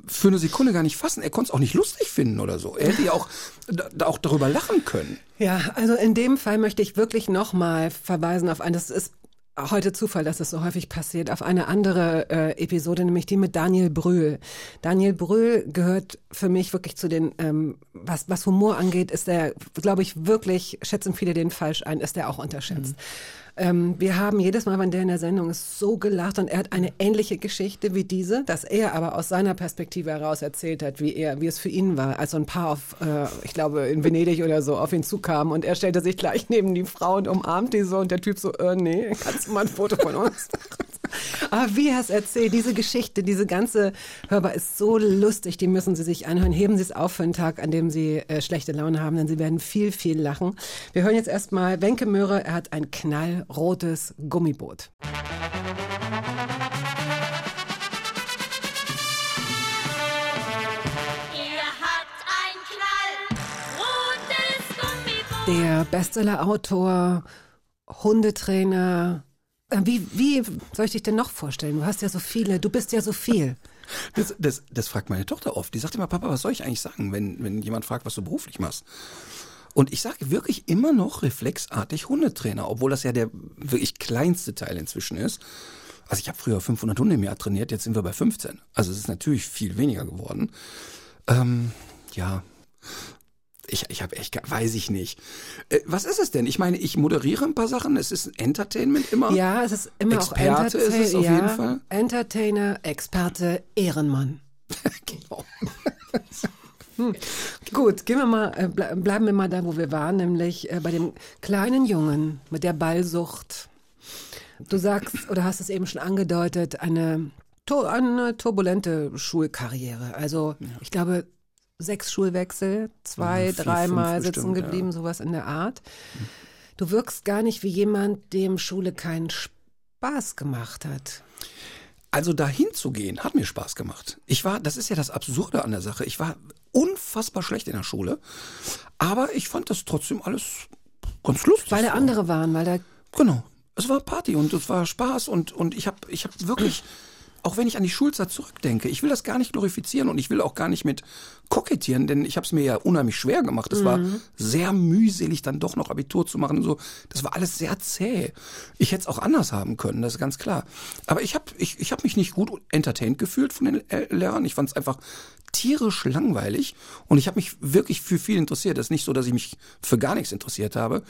für eine Sekunde gar nicht fassen. Er konnte es auch nicht lustig finden oder so. Er hätte ja auch, da, auch darüber lachen können. Ja, also in dem Fall möchte ich wirklich nochmal verweisen auf ein, das ist heute Zufall, dass es so häufig passiert, auf eine andere äh, Episode, nämlich die mit Daniel Brühl. Daniel Brühl gehört für mich wirklich zu den, ähm, was, was Humor angeht, ist er, glaube ich, wirklich, schätzen viele den falsch ein, ist er auch unterschätzt. Ähm, wir haben jedes Mal, wenn der in der Sendung ist, so gelacht und er hat eine ähnliche Geschichte wie diese, dass er aber aus seiner Perspektive heraus erzählt hat, wie er, wie es für ihn war, als so ein Paar auf, äh, ich glaube in Venedig oder so, auf ihn zukam und er stellte sich gleich neben die Frau und umarmt die so und der Typ so, äh, nee, kannst du mal ein Foto von uns machen? Aber wie er es erzählt, diese Geschichte, diese ganze Hörbar ist so lustig, die müssen Sie sich anhören. Heben Sie es auf für einen Tag, an dem Sie äh, schlechte Laune haben, denn Sie werden viel, viel lachen. Wir hören jetzt erstmal Wenke Möhre, er hat ein knallrotes Gummiboot. Er hat ein knallrotes Gummiboot. Der Bestseller-Autor, Hundetrainer. Äh, Wie, wie soll ich dich denn noch vorstellen? Du hast ja so viele, du bist ja so viel. Das, das, das fragt meine Tochter oft. Die sagt immer, Papa, was soll ich eigentlich sagen, wenn, wenn jemand fragt, was du beruflich machst? Und ich sage wirklich immer noch reflexartig Hundetrainer, obwohl das ja der wirklich kleinste Teil inzwischen ist. Also ich habe früher 500 Hunde im Jahr trainiert, jetzt sind wir bei 15. Also es ist natürlich viel weniger geworden. Ähm, ja, ich, ich habe echt, weiß ich nicht. Äh, was ist es denn? Ich meine, ich moderiere ein paar Sachen, es ist Entertainment immer. Ja, es ist immer Experte auch ist es auf ja, jeden Fall. Entertainer, Experte, Ehrenmann. Genau. Gut, gehen wir mal, äh, ble bleiben wir mal da, wo wir waren, nämlich äh, bei dem kleinen Jungen mit der Ballsucht. Du sagst, oder hast es eben schon angedeutet, eine, eine turbulente Schulkarriere. Also, ich glaube, sechs Schulwechsel, zwei, Ja, vier, dreimal sitzen bestimmt, geblieben, sowas in der Art. Du wirkst gar nicht wie jemand, dem Schule keinen Spaß gemacht hat. Also dahin zu gehen, hat mir Spaß gemacht. Ich war, das ist ja das Absurde an der Sache. Ich war unfassbar schlecht in der Schule, aber ich fand das trotzdem alles ganz lustig. Weil da andere waren, weil da Genau. Es war Party und es war Spaß und, und ich habe ich hab wirklich, auch wenn ich an die Schulzeit zurückdenke, ich will das gar nicht glorifizieren und ich will auch gar nicht mit kokettieren, denn ich habe es mir ja unheimlich schwer gemacht. Es war sehr mühselig, dann doch noch Abitur zu machen und so. Das war alles sehr zäh. Ich hätte es auch anders haben können, das ist ganz klar. Aber ich habe ich, ich hab mich nicht gut entertained gefühlt von den Lehrern. Ich fand es einfach tierisch langweilig und ich habe mich wirklich für viel interessiert. Es ist nicht so, dass ich mich für gar nichts interessiert habe.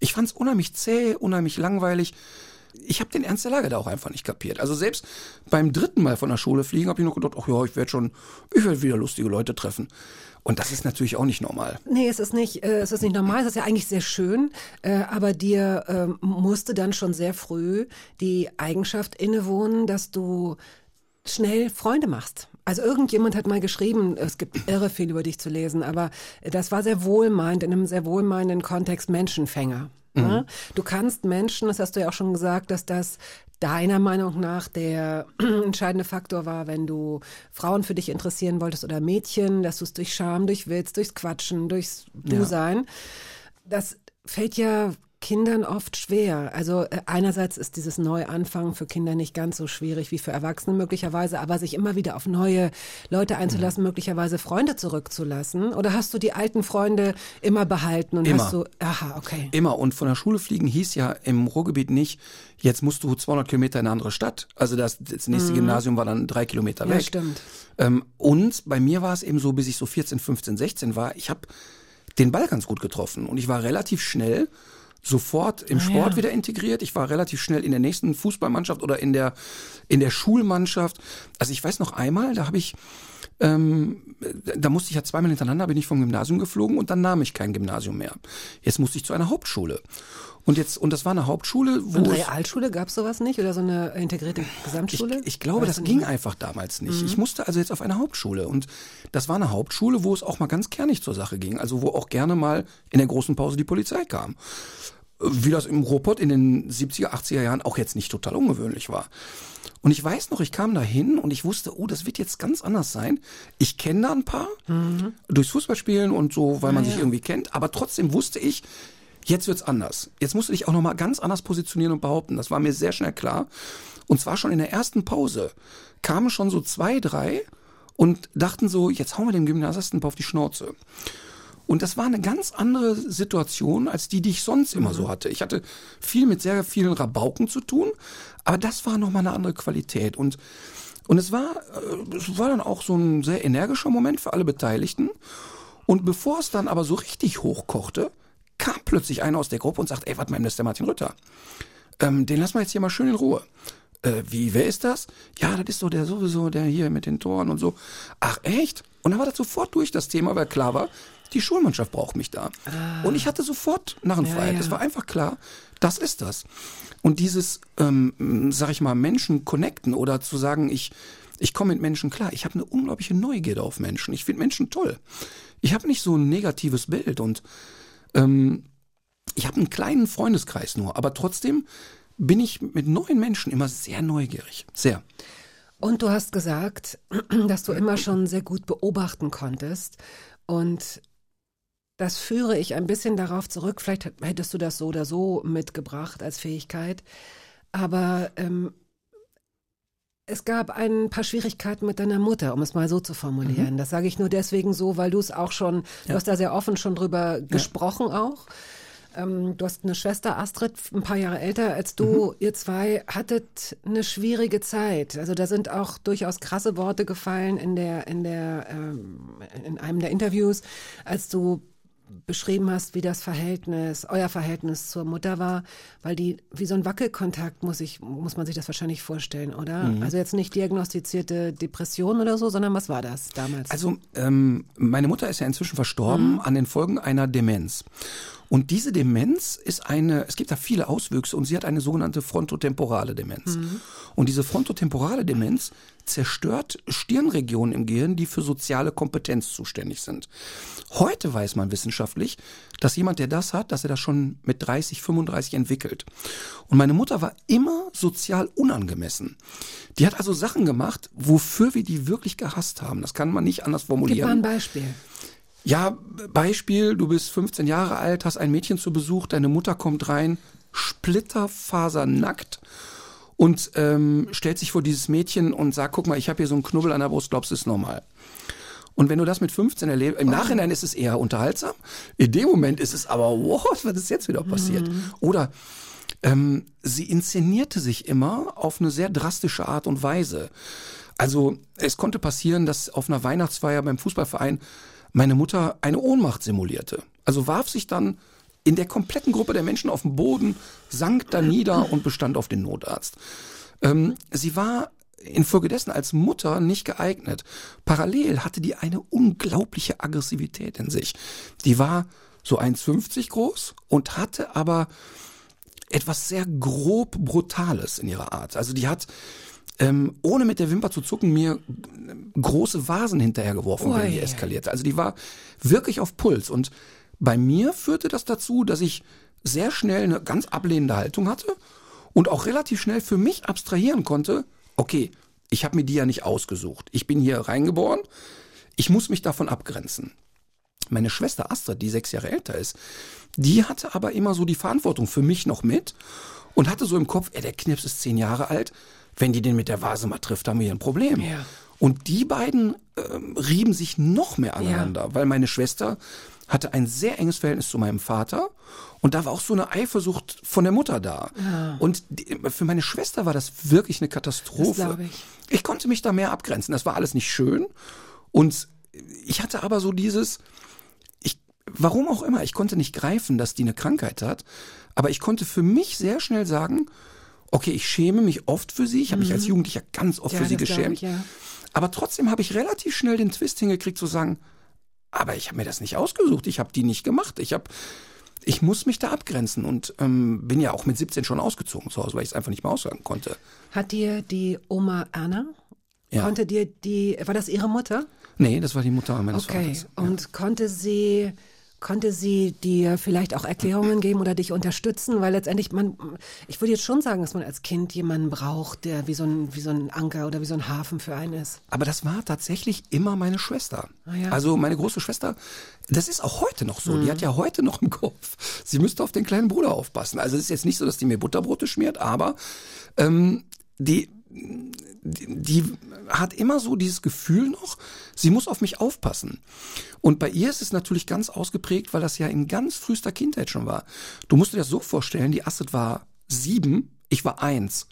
Ich fand es unheimlich zäh, unheimlich langweilig. Ich habe den Ernst der Lage da auch einfach nicht kapiert. Also selbst beim dritten Mal von der Schule fliegen habe ich noch gedacht, ach ja, ich werde schon, ich werde wieder lustige Leute treffen. Und das ist natürlich auch nicht normal. Nee, es ist nicht, äh, es ist nicht normal, es ist ja eigentlich sehr schön, äh, aber dir ähm, musste dann schon sehr früh die Eigenschaft innewohnen, dass du schnell Freunde machst. Also irgendjemand hat mal geschrieben, es gibt irre viel über dich zu lesen, aber das war sehr wohlmeint, in einem sehr wohlmeinenden Kontext Menschenfänger. Ne? Du kannst Menschen, das hast du ja auch schon gesagt, dass das deiner Meinung nach der entscheidende Faktor war, wenn du Frauen für dich interessieren wolltest oder Mädchen, dass du es durch Charme, durch Witz, durchs Quatschen, durchs Du-Sein. Das fällt ja Kindern oft schwer. Also äh, einerseits ist dieses Neuanfangen für Kinder nicht ganz so schwierig wie für Erwachsene möglicherweise, aber sich immer wieder auf neue Leute einzulassen, möglicherweise Freunde zurückzulassen. Oder hast du die alten Freunde immer behalten und Immer. hast du, aha, okay. Immer. Und von der Schule fliegen hieß ja im Ruhrgebiet nicht, jetzt musst du 200 Kilometer in eine andere Stadt. Also das, das nächste Gymnasium war dann drei Kilometer Mhm. Ja, weg. stimmt. Ähm, und bei mir war es eben so, bis ich so 14, 15, 16 war, ich habe den Ball ganz gut getroffen. Und ich war relativ schnell sofort im Sport ja. wieder integriert. Ich war relativ schnell in der nächsten Fußballmannschaft oder in der, in der Schulmannschaft. Also ich weiß noch einmal, da habe ich, ähm, da musste ich ja zweimal hintereinander, bin ich vom Gymnasium geflogen und dann nahm ich kein Gymnasium mehr. Jetzt musste ich zu einer Hauptschule. Und jetzt, und das war eine Hauptschule, wo Und es- Realschule gab's sowas nicht oder so eine integrierte ich, Gesamtschule? ich glaube, Weißt das ging nicht einfach damals nicht. Ich musste also jetzt auf eine Hauptschule. Und das war eine Hauptschule, wo es auch mal ganz kernig zur Sache ging. Also wo auch gerne mal in der großen Pause die Polizei kam. Wie das im Ruhrpott in den 70er, 80er Jahren auch jetzt nicht total ungewöhnlich war. Und ich weiß noch, ich kam da hin und ich wusste, oh, das wird jetzt ganz anders sein. Ich kenne da ein paar durchs Fußballspielen und so, weil man sich irgendwie kennt. Aber trotzdem wusste ich, Jetzt wird's anders. Jetzt musst du dich auch noch mal ganz anders positionieren und behaupten. Das war mir sehr schnell klar. Und zwar schon in der ersten Pause kamen schon so zwei, drei und dachten so, jetzt hauen wir dem Gymnasiasten auf die Schnauze. Und das war eine ganz andere Situation als die, die ich sonst immer so hatte. Ich hatte viel mit sehr vielen Rabauken zu tun, aber das war nochmal eine andere Qualität. Und, und es war, äh, es war dann auch so ein sehr energischer Moment für alle Beteiligten. Und bevor es dann aber so richtig hochkochte, kam plötzlich einer aus der Gruppe und sagt, ey, warte mal, das ist der Martin Rütter. Ähm, den lassen wir jetzt hier mal schön in Ruhe. Äh, wie, wer ist das? Ja, das ist so der sowieso, der hier mit den Toren und so. Ach, echt? Und dann war das sofort durch das Thema, weil klar war, die Schulmannschaft braucht mich da. Und ich hatte sofort Narrenfreiheit. ja. Es war einfach klar, das ist das. Und dieses, ähm, sag ich mal, Menschen connecten oder zu sagen, ich, ich komme mit Menschen klar. Ich habe eine unglaubliche Neugierde auf Menschen. Ich finde Menschen toll. Ich habe nicht so ein negatives Bild und ähm, ich habe einen kleinen Freundeskreis nur, aber trotzdem bin ich mit neuen Menschen immer sehr neugierig. Sehr. Und du hast gesagt, dass du immer schon sehr gut beobachten konntest. Und das führe ich ein bisschen darauf zurück. Vielleicht hättest du das so oder so mitgebracht als Fähigkeit. Aber ähm, es gab ein paar Schwierigkeiten mit deiner Mutter, um es mal so zu formulieren. Das sage ich nur deswegen so, weil du es auch schon, du hast da sehr offen schon drüber gesprochen auch. Ähm, du hast eine Schwester, Astrid, ein paar Jahre älter als du. Ihr zwei hattet eine schwierige Zeit. Also da sind auch durchaus krasse Worte gefallen in der, in der, ähm, in einem der Interviews, als du beschrieben hast, wie das Verhältnis, euer Verhältnis zur Mutter war, weil die, wie so ein Wackelkontakt muss ich, muss man sich das wahrscheinlich vorstellen, oder? Also jetzt nicht diagnostizierte Depression oder so, sondern was war das damals? Also ähm, meine Mutter ist ja inzwischen verstorben an den Folgen einer Demenz. Und diese Demenz ist eine, es gibt da viele Auswüchse und sie hat eine sogenannte frontotemporale Demenz. Und diese frontotemporale Demenz zerstört Stirnregionen im Gehirn, die für soziale Kompetenz zuständig sind. Heute weiß man wissenschaftlich, dass jemand, der das hat, dass er das schon mit 30, 35 entwickelt. Und meine Mutter war immer sozial unangemessen. Die hat also Sachen gemacht, wofür wir die wirklich gehasst haben. Das kann man nicht anders Gib mal formulieren. ein Beispiel. Ja, Beispiel, du bist 15 Jahre alt, hast ein Mädchen zu Besuch, deine Mutter kommt rein, splitterfasernackt und ähm, stellt sich vor dieses Mädchen und sagt, guck mal, ich habe hier so einen Knubbel an der Brust, glaubst du, ist normal. Und wenn du das mit 15 erlebst, im Nachhinein ist es eher unterhaltsam, in dem Moment ist es aber, wow, was ist jetzt wieder passiert? Oder ähm, sie inszenierte sich immer auf eine sehr drastische Art und Weise. Also es konnte passieren, dass auf einer Weihnachtsfeier beim Fußballverein meine Mutter eine Ohnmacht simulierte. Also warf sich dann in der kompletten Gruppe der Menschen auf dem Boden, sank da nieder und bestand auf den Notarzt. Ähm, sie war infolgedessen als Mutter nicht geeignet. Parallel hatte die eine unglaubliche Aggressivität in sich. Die war so 1,50 groß und hatte aber etwas sehr grob Brutales in ihrer Art. Also die hat, ähm, ohne mit der Wimper zu zucken, mir große Vasen hinterhergeworfen, wenn die Ui. eskalierte. Also die war wirklich auf Puls. Und bei mir führte das dazu, dass ich sehr schnell eine ganz ablehnende Haltung hatte und auch relativ schnell für mich abstrahieren konnte, okay, ich habe mir die ja nicht ausgesucht. Ich bin hier reingeboren, ich muss mich davon abgrenzen. Meine Schwester Astrid, die sechs Jahre älter ist, die hatte aber immer so die Verantwortung für mich noch mit und hatte so im Kopf, ey, der Knips ist zehn Jahre alt, wenn die den mit der Vase mal trifft, haben wir hier ein Problem. Ja. Und die beiden ähm, rieben sich noch mehr aneinander, weil meine Schwester hatte ein sehr enges Verhältnis zu meinem Vater und da war auch so eine Eifersucht von der Mutter da. Und die, für meine Schwester war das wirklich eine Katastrophe. Das ich. ich konnte mich da mehr abgrenzen. Das war alles nicht schön. Und ich hatte aber so dieses, ich, warum auch immer, ich konnte nicht greifen, dass die eine Krankheit hat, aber ich konnte für mich sehr schnell sagen, okay, ich schäme mich oft für sie, ich habe mich als Jugendlicher ganz oft Mhm. Ja, für sie geschämt, ich, ja. aber trotzdem habe ich relativ schnell den Twist hingekriegt zu sagen, aber ich habe mir das nicht ausgesucht, ich habe die nicht gemacht, ich habe ich muss mich da abgrenzen und ähm, bin ja auch mit 17 schon ausgezogen zu Hause, weil ich es einfach nicht mehr aussagen konnte. Hat dir die Oma Erna, Ja. konnte dir die, war das ihre Mutter? Nee, das war die Mutter meines Okay. Vaters. Und konnte sie konnte sie dir vielleicht auch Erklärungen geben oder dich unterstützen, weil letztendlich man ich würde jetzt schon sagen, dass man als Kind jemanden braucht, der wie so ein wie so ein Anker oder wie so ein Hafen für einen ist. Aber das war tatsächlich immer meine Schwester. Ah ja. Also meine große Schwester, das ist auch heute noch so. Mhm. Die hat ja heute noch im Kopf, sie müsste auf den kleinen Bruder aufpassen. Also es ist jetzt nicht so, dass die mir Butterbrote schmiert, aber ähm, die, die, hat immer so dieses Gefühl noch, sie muss auf mich aufpassen. Und bei ihr ist es natürlich ganz ausgeprägt, weil das ja in ganz frühester Kindheit schon war. Du musst dir das so vorstellen, die Astrid war sieben, ich war eins.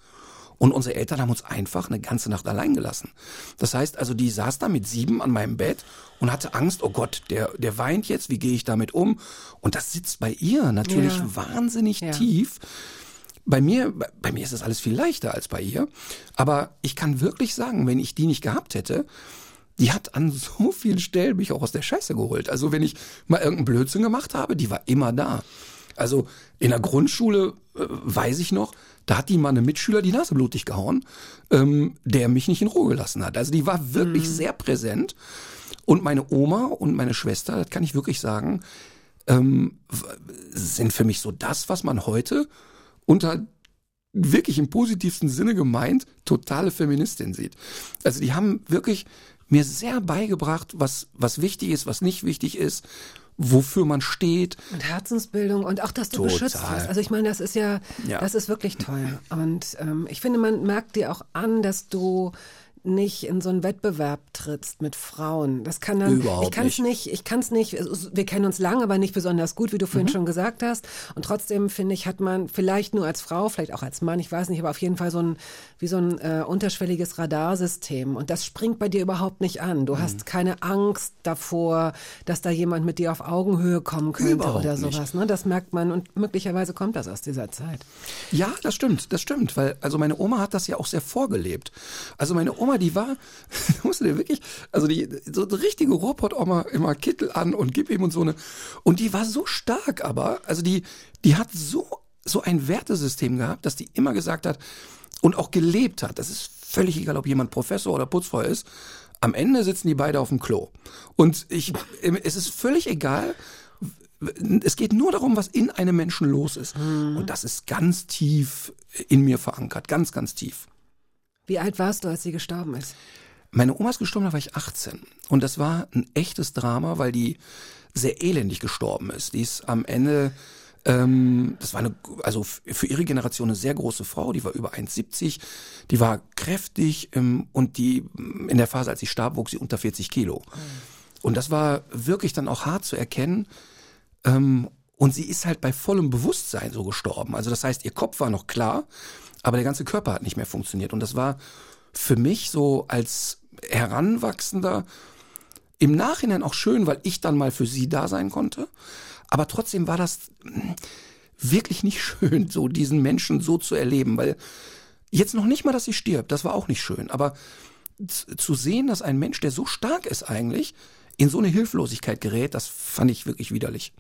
Und unsere Eltern haben uns einfach eine ganze Nacht allein gelassen. Das heißt also, die saß da mit sieben an meinem Bett und hatte Angst, oh Gott, der, der weint jetzt, wie gehe ich damit um? Und das sitzt bei ihr natürlich Ja. wahnsinnig Ja. tief. Bei mir, bei- mir ist es alles viel leichter als bei ihr. Aber ich kann wirklich sagen, wenn ich die nicht gehabt hätte, die hat an so vielen Stellen mich auch aus der Scheiße geholt. Also wenn ich mal irgendeinen Blödsinn gemacht habe, die war immer da. Also in der Grundschule äh, weiß ich noch, da hat die mal eine Mitschüler die Nase blutig gehauen, ähm, der mich nicht in Ruhe gelassen hat. Also die war wirklich sehr präsent. Und meine Oma und meine Schwester, das kann ich wirklich sagen, ähm, sind für mich so das, was man heute unter wirklich im positivsten Sinne gemeint totale Feministin sieht. Also die haben wirklich mir sehr beigebracht, was, was wichtig ist, was nicht wichtig ist, wofür man steht. Und Herzensbildung und auch, dass du Total. beschützt wirst. Also ich meine, das ist ja, Ja. das ist wirklich toll. Und ähm, ich finde, man merkt dir auch an, dass du nicht in so einen Wettbewerb trittst mit Frauen. Das kann dann, Überhaupt ich kann es nicht, ich kann es nicht, wir kennen uns lange, aber nicht besonders gut, wie du Mhm. vorhin schon gesagt hast. Und trotzdem finde ich, hat man vielleicht nur als Frau, vielleicht auch als Mann, ich weiß nicht, aber auf jeden Fall so ein, wie so ein äh, unterschwelliges Radarsystem. Und das springt bei dir überhaupt nicht an. Mhm. Du hast keine Angst davor, dass da jemand mit dir auf Augenhöhe kommen könnte Überhaupt oder nicht. sowas. Ne? Das merkt man und möglicherweise kommt das aus dieser Zeit. Ja, das stimmt, das stimmt, weil also meine Oma hat das ja auch sehr vorgelebt. Also meine Oma, die war, musst du dir wirklich, also die so eine richtige Ruhrpott-Oma immer Kittel an und gib ihm und so eine und die war so stark, aber also die die hat so so ein Wertesystem gehabt, dass die immer gesagt hat und auch gelebt hat. Das ist völlig egal, ob jemand Professor oder Putzfrau ist. Am Ende sitzen die beide auf dem Klo und ich, es ist völlig egal, es geht nur darum, was in einem Menschen los ist. Und das ist ganz tief in mir verankert, ganz, ganz tief. Wie alt warst du, als sie gestorben ist? Meine Oma ist gestorben, da war ich 18. Und das war ein echtes Drama, weil die sehr elendig gestorben ist. Die ist am Ende, ähm, das war eine, also für ihre Generation eine sehr große Frau, die war über 1,70, die war kräftig ähm, und die in der Phase, als sie starb, wog sie unter 40 Kilo. Und das war wirklich dann auch hart zu erkennen. Ähm, und sie ist halt bei vollem Bewusstsein so gestorben. Also das heißt, ihr Kopf war noch klar, aber der ganze Körper hat nicht mehr funktioniert. Und das war für mich so als Heranwachsender im Nachhinein auch schön, weil ich dann mal für sie da sein konnte. Aber trotzdem war das wirklich nicht schön, so diesen Menschen so zu erleben, weil jetzt noch nicht mal, dass sie stirbt, das war auch nicht schön, aber zu sehen, dass ein Mensch, der so stark ist eigentlich, in so eine Hilflosigkeit gerät, das fand ich wirklich widerlich.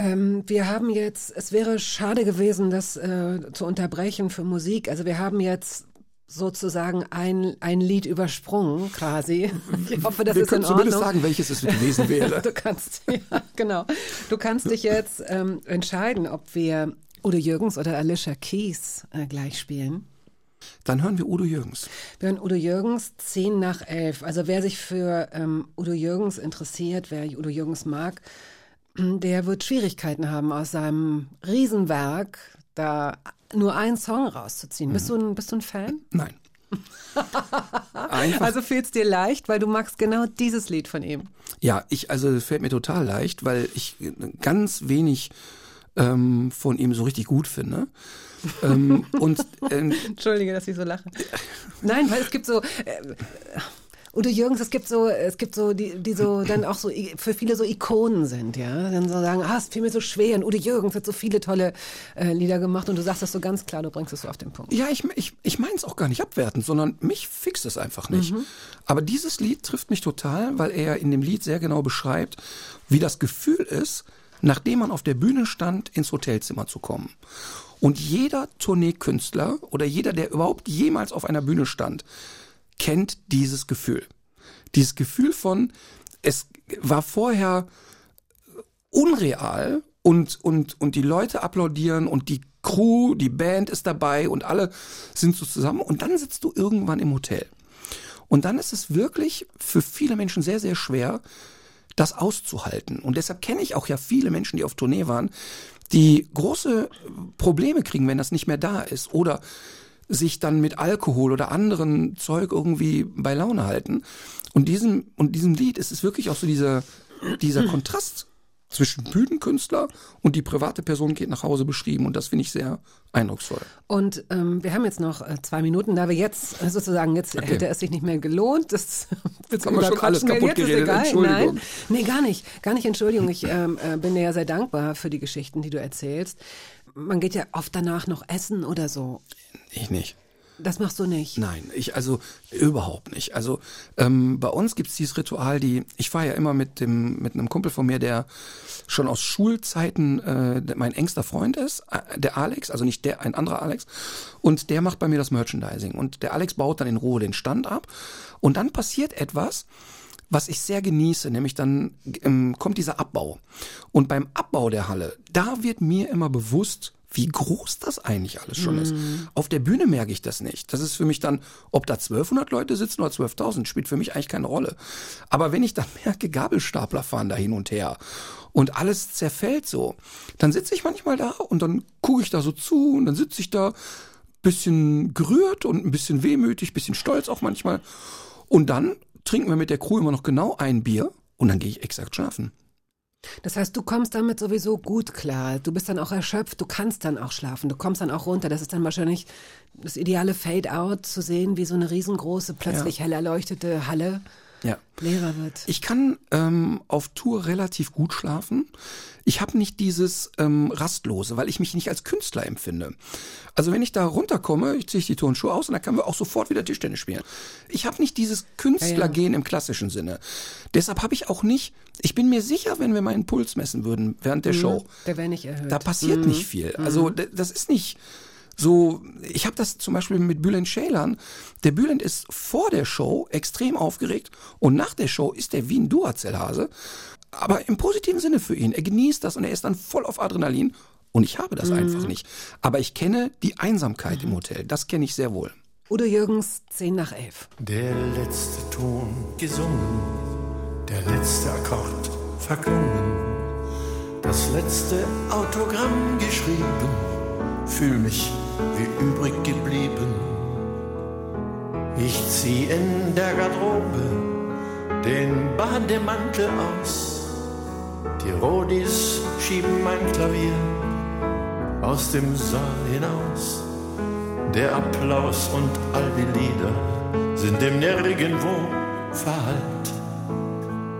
Ähm, wir haben jetzt, es wäre schade gewesen, das äh, zu unterbrechen für Musik. Also wir haben jetzt sozusagen ein, ein Lied übersprungen quasi. Ich hoffe, das Wir ist in können zumindest Ordnung. sagen, welches es gewesen wäre. Du kannst, ja, genau. Du kannst dich jetzt ähm, entscheiden, ob wir Udo Jürgens oder Alicia Keys äh, gleich spielen. Dann hören wir Udo Jürgens. Wir hören Udo Jürgens 10 nach 11. Also wer sich für ähm, Udo Jürgens interessiert, wer Udo Jürgens mag, der wird Schwierigkeiten haben, aus seinem Riesenwerk da nur einen Song rauszuziehen. Bist, du ein, bist du ein Fan? Nein. Einfach. Also fehlt es dir leicht, weil du magst genau dieses Lied von ihm. Ja, ich, also fällt mir total leicht, weil ich ganz wenig ähm, von ihm so richtig gut finde. ähm, und ähm, Entschuldige, dass ich so lache. Nein, weil es gibt so. Äh, Udo Jürgens, es gibt so, es gibt so, die, die so dann auch so für viele so Ikonen sind, ja. Dann so sagen, ah, es fiel mir so schwer und Udo Jürgens hat so viele tolle äh, Lieder gemacht und du sagst das so ganz klar, du bringst es so auf den Punkt. ja, ich, ich, ich meine es auch gar nicht abwertend, sondern mich fixt es einfach nicht. Aber dieses Lied trifft mich total, weil er in dem Lied sehr genau beschreibt, wie das Gefühl ist, nachdem man auf der Bühne stand, ins Hotelzimmer zu kommen. Und jeder Tourneekünstler oder jeder, der überhaupt jemals auf einer Bühne stand, kennt dieses Gefühl. Dieses Gefühl von, es war vorher unreal und, und, und die Leute applaudieren und die Crew, die Band ist dabei und alle sind so zusammen und dann sitzt du irgendwann im Hotel. Und dann ist es wirklich für viele Menschen sehr, sehr schwer, das auszuhalten. Und deshalb kenne ich auch ja viele Menschen, die auf Tournee waren, die große Probleme kriegen, wenn das nicht mehr da ist. Oder sich dann mit Alkohol oder anderen Zeug irgendwie bei Laune halten. Und diesem, und diesem Lied ist es wirklich auch so dieser, dieser Kontrast zwischen Bühnenkünstler und die private Person geht nach Hause beschrieben. Und das finde ich sehr eindrucksvoll. Und ähm, wir haben jetzt noch äh, zwei Minuten, da wir jetzt äh, sozusagen, jetzt hätte es sich nicht mehr gelohnt. Das jetzt haben wir schon alles kaputt jetzt geredet, egal. Entschuldigung. Nein, nee, gar nicht. Gar nicht Entschuldigung. Ich ähm, äh, bin dir ja sehr dankbar für die Geschichten, die du erzählst. Man geht ja oft danach noch essen oder so. Ich nicht. Das machst du nicht. Nein, ich also überhaupt nicht. Also ähm, bei uns gibt's dieses Ritual, die ich war ja immer mit dem mit einem Kumpel von mir, der schon aus Schulzeiten äh, mein engster Freund ist, äh, der Alex, also nicht der, ein anderer Alex, und der macht bei mir das Merchandising und der Alex baut dann in Ruhe den Stand ab und dann passiert etwas, was ich sehr genieße, nämlich dann ähm, kommt dieser Abbau. Und beim Abbau der Halle, da wird mir immer bewusst, wie groß das eigentlich alles schon ist. Auf der Bühne merke ich das nicht. Das ist für mich dann, ob da 1200 Leute sitzen oder 12.000, spielt für mich eigentlich keine Rolle. Aber wenn ich dann merke, Gabelstapler fahren da hin und her und alles zerfällt so, dann sitze ich manchmal da und dann gucke ich da so zu und dann sitze ich da bisschen gerührt und ein bisschen wehmütig, bisschen stolz auch manchmal. Und dann trinken wir mit der Crew immer noch genau ein Bier und dann gehe ich exakt schlafen. Das heißt, du kommst damit sowieso gut klar. Du bist dann auch erschöpft, du kannst dann auch schlafen, du kommst dann auch runter. Das ist dann wahrscheinlich das ideale Fade-out zu sehen, wie so eine riesengroße, plötzlich hell erleuchtete Halle Ja. leerer wird. Ich kann ähm, auf Tour relativ gut schlafen. Ich habe nicht dieses ähm, Rastlose, weil ich mich nicht als Künstler empfinde. Also wenn ich da runterkomme, ich ziehe die Turnschuhe aus und dann können wir auch sofort wieder Tischtennis spielen. Ich habe nicht dieses Künstlergehen im klassischen Sinne. Deshalb habe ich auch nicht, ich bin mir sicher, wenn wir meinen Puls messen würden während der Show, Der wäre nicht erhöht. da passiert nicht viel. Also d- das ist nicht so, ich habe das zum Beispiel mit Bülent Ceylan. Der Bülent ist vor der Show extrem aufgeregt und nach der Show ist er wie ein Duracell-Hase. Aber im positiven Sinne für ihn. Er genießt das und er ist dann voll auf Adrenalin. Und ich habe das einfach nicht. Aber ich kenne die Einsamkeit im Hotel. Das kenne ich sehr wohl. Udo Jürgens, 10 nach 11. Der letzte Ton gesungen, der letzte Akkord verklungen, das letzte Autogramm geschrieben, fühl mich wie übrig geblieben. Ich zieh in der Garderobe den Bademantel aus, die Rodis schieben mein Klavier aus dem Saal hinaus. Der Applaus und all die Lieder sind dem Nirgendwo verhallt.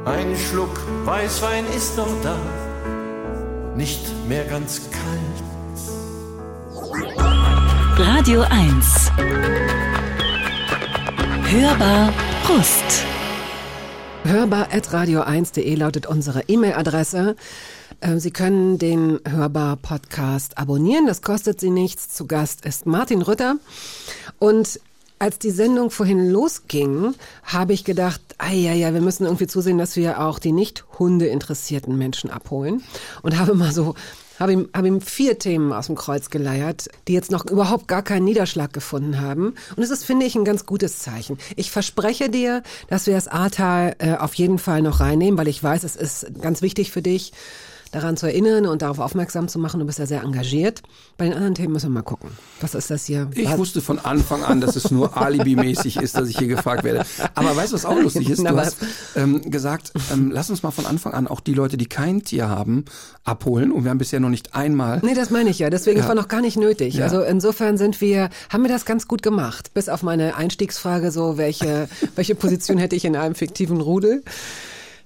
Ein Schluck Weißwein ist noch da, nicht mehr ganz kalt. Radio 1. Hörbar Brust. Hörbar.radio1.de lautet unsere E-Mail-Adresse. Äh, Sie können den Hörbar-Podcast abonnieren. Das kostet Sie nichts. Zu Gast ist Martin Rütter. Und als die Sendung vorhin losging, habe ich gedacht, ah ja, ja, wir müssen irgendwie zusehen, dass wir auch die nicht Hunde interessierten Menschen abholen. Und habe mal so habe ihm, habe ihm vier Themen aus dem Kreuz geleiert, die jetzt noch überhaupt gar keinen Niederschlag gefunden haben. Und es ist, finde ich, ein ganz gutes Zeichen. Ich verspreche dir, dass wir das Ahrtal äh, auf jeden Fall noch reinnehmen, weil ich weiß, es ist ganz wichtig für dich daran zu erinnern und darauf aufmerksam zu machen. Du bist ja sehr engagiert. Bei den anderen Themen müssen wir mal gucken. Was ist das hier? Ich was? wusste von Anfang an, dass es nur alibimäßig ist, dass ich hier gefragt werde. Aber weißt du, was auch lustig ist? Du hast ähm, gesagt, ähm, lass uns mal von Anfang an auch die Leute, die kein Tier haben, abholen. Und wir haben bisher noch nicht einmal. Nee, das meine ich ja. Deswegen Ja. es war noch gar nicht nötig. Ja. Also insofern sind wir, haben wir das ganz gut gemacht. Bis auf meine Einstiegsfrage so, welche, welche Position hätte ich in einem fiktiven Rudel?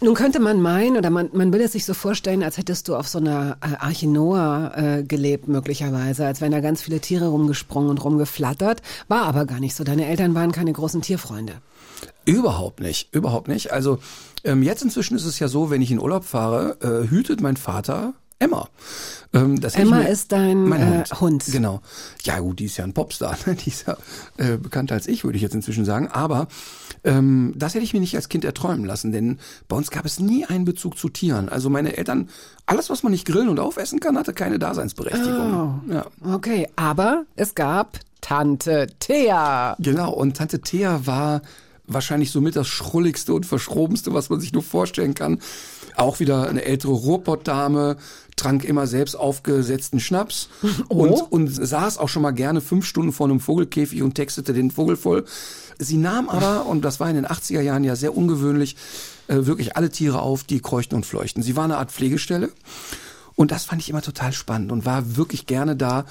Nun könnte man meinen, oder man, man will es sich so vorstellen, als hättest du auf so einer äh, Arche Noah äh, gelebt, möglicherweise, als wären da ganz viele Tiere rumgesprungen und rumgeflattert. War aber gar nicht so. Deine Eltern waren keine großen Tierfreunde. Überhaupt nicht, überhaupt nicht. Also ähm, jetzt inzwischen ist es ja so, wenn ich in Urlaub fahre, äh, hütet mein Vater Emma. Ähm, Emma mir- ist dein mein äh, Hund. Hund. Genau. Ja gut, die ist ja ein Popstar. ne? Die ist ja äh, bekannter als ich, würde ich jetzt inzwischen sagen. Aber ähm, das hätte ich mir nicht als Kind erträumen lassen, denn bei uns gab es nie einen Bezug zu Tieren. Also meine Eltern, alles, was man nicht grillen und aufessen kann, hatte keine Daseinsberechtigung. Oh. Ja. Okay, aber es gab Tante Thea. Genau, und Tante Thea war wahrscheinlich somit das Schrulligste und Verschrobenste, was man sich nur vorstellen kann. Auch wieder eine ältere Ruhrpottdame, trank immer selbst aufgesetzten Schnaps und, und saß auch schon mal gerne fünf Stunden vor einem Vogelkäfig und textete den Vogel voll. Sie nahm aber, und das war in den 80er Jahren ja sehr ungewöhnlich, äh, wirklich alle Tiere auf, die kreuchten und fleuchten. Sie war eine Art Pflegestelle und das fand ich immer total spannend und war wirklich gerne da,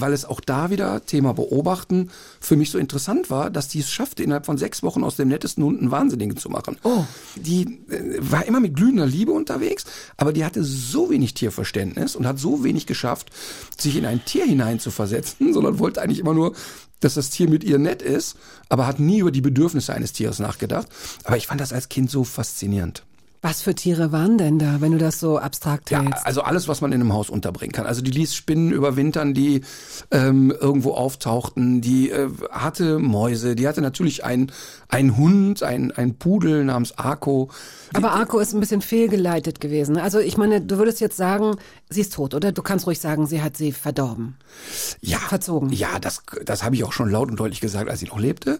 weil es auch da wieder, Thema Beobachten, für mich so interessant war, dass die es schaffte, innerhalb von sechs Wochen aus dem nettesten Hund einen Wahnsinnigen zu machen. Oh. Die äh, war immer mit glühender Liebe unterwegs, aber die hatte so wenig Tierverständnis und hat so wenig geschafft, sich in ein Tier hineinzuversetzen, sondern wollte eigentlich immer nur, dass das Tier mit ihr nett ist, aber hat nie über die Bedürfnisse eines Tieres nachgedacht. Aber ich fand das als Kind so faszinierend. Was für Tiere waren denn da, wenn du das so abstrakt Ja, hältst? also alles, was man in einem Haus unterbringen kann. Also die ließ Spinnen überwintern, die ähm, irgendwo auftauchten, die äh, hatte Mäuse, die hatte natürlich einen, Hund, einen, Pudel namens Arco. Aber Arco ist ein bisschen fehlgeleitet gewesen. ne? Also ich meine, du würdest jetzt sagen, sie ist tot, oder? Du kannst ruhig sagen, sie hat sie verdorben. Ja, Verzogen. Ja, das, das habe ich auch schon laut und deutlich gesagt, als sie noch lebte.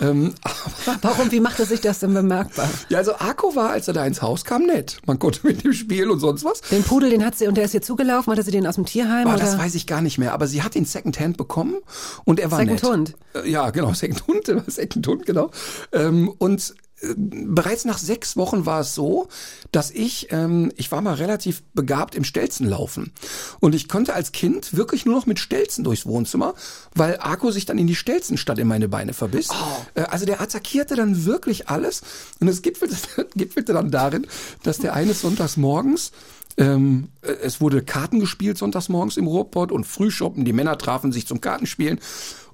Ähm, Warum, wie machte sich das denn bemerkbar? ja, also Arco war, als er da ins Haus kam, nett. Man konnte mit dem spielen und sonst was. Den Pudel, den hat sie, und der ist ihr zugelaufen, hatte sie den aus dem Tierheim? Oh, oder? das weiß ich gar nicht mehr, aber sie hat ihn Secondhand bekommen und er war Second nett. Hund. Äh, Ja, genau, Second Hund, Second Hund, genau. Ähm, und bereits nach sechs Wochen war es so, dass ich, ähm, ich war mal relativ begabt im Stelzenlaufen. Und ich konnte als Kind wirklich nur noch mit Stelzen durchs Wohnzimmer, weil Arco sich dann in die Stelzenstadt in meine Beine verbiss. Äh, also der attackierte dann wirklich alles. Und es gipfelte, gipfelte dann darin, dass der eines Sonntags morgens ähm, äh, es wurde Karten gespielt sonntags morgens im Ruhrpott und Frühschoppen. Die Männer trafen sich zum Kartenspielen.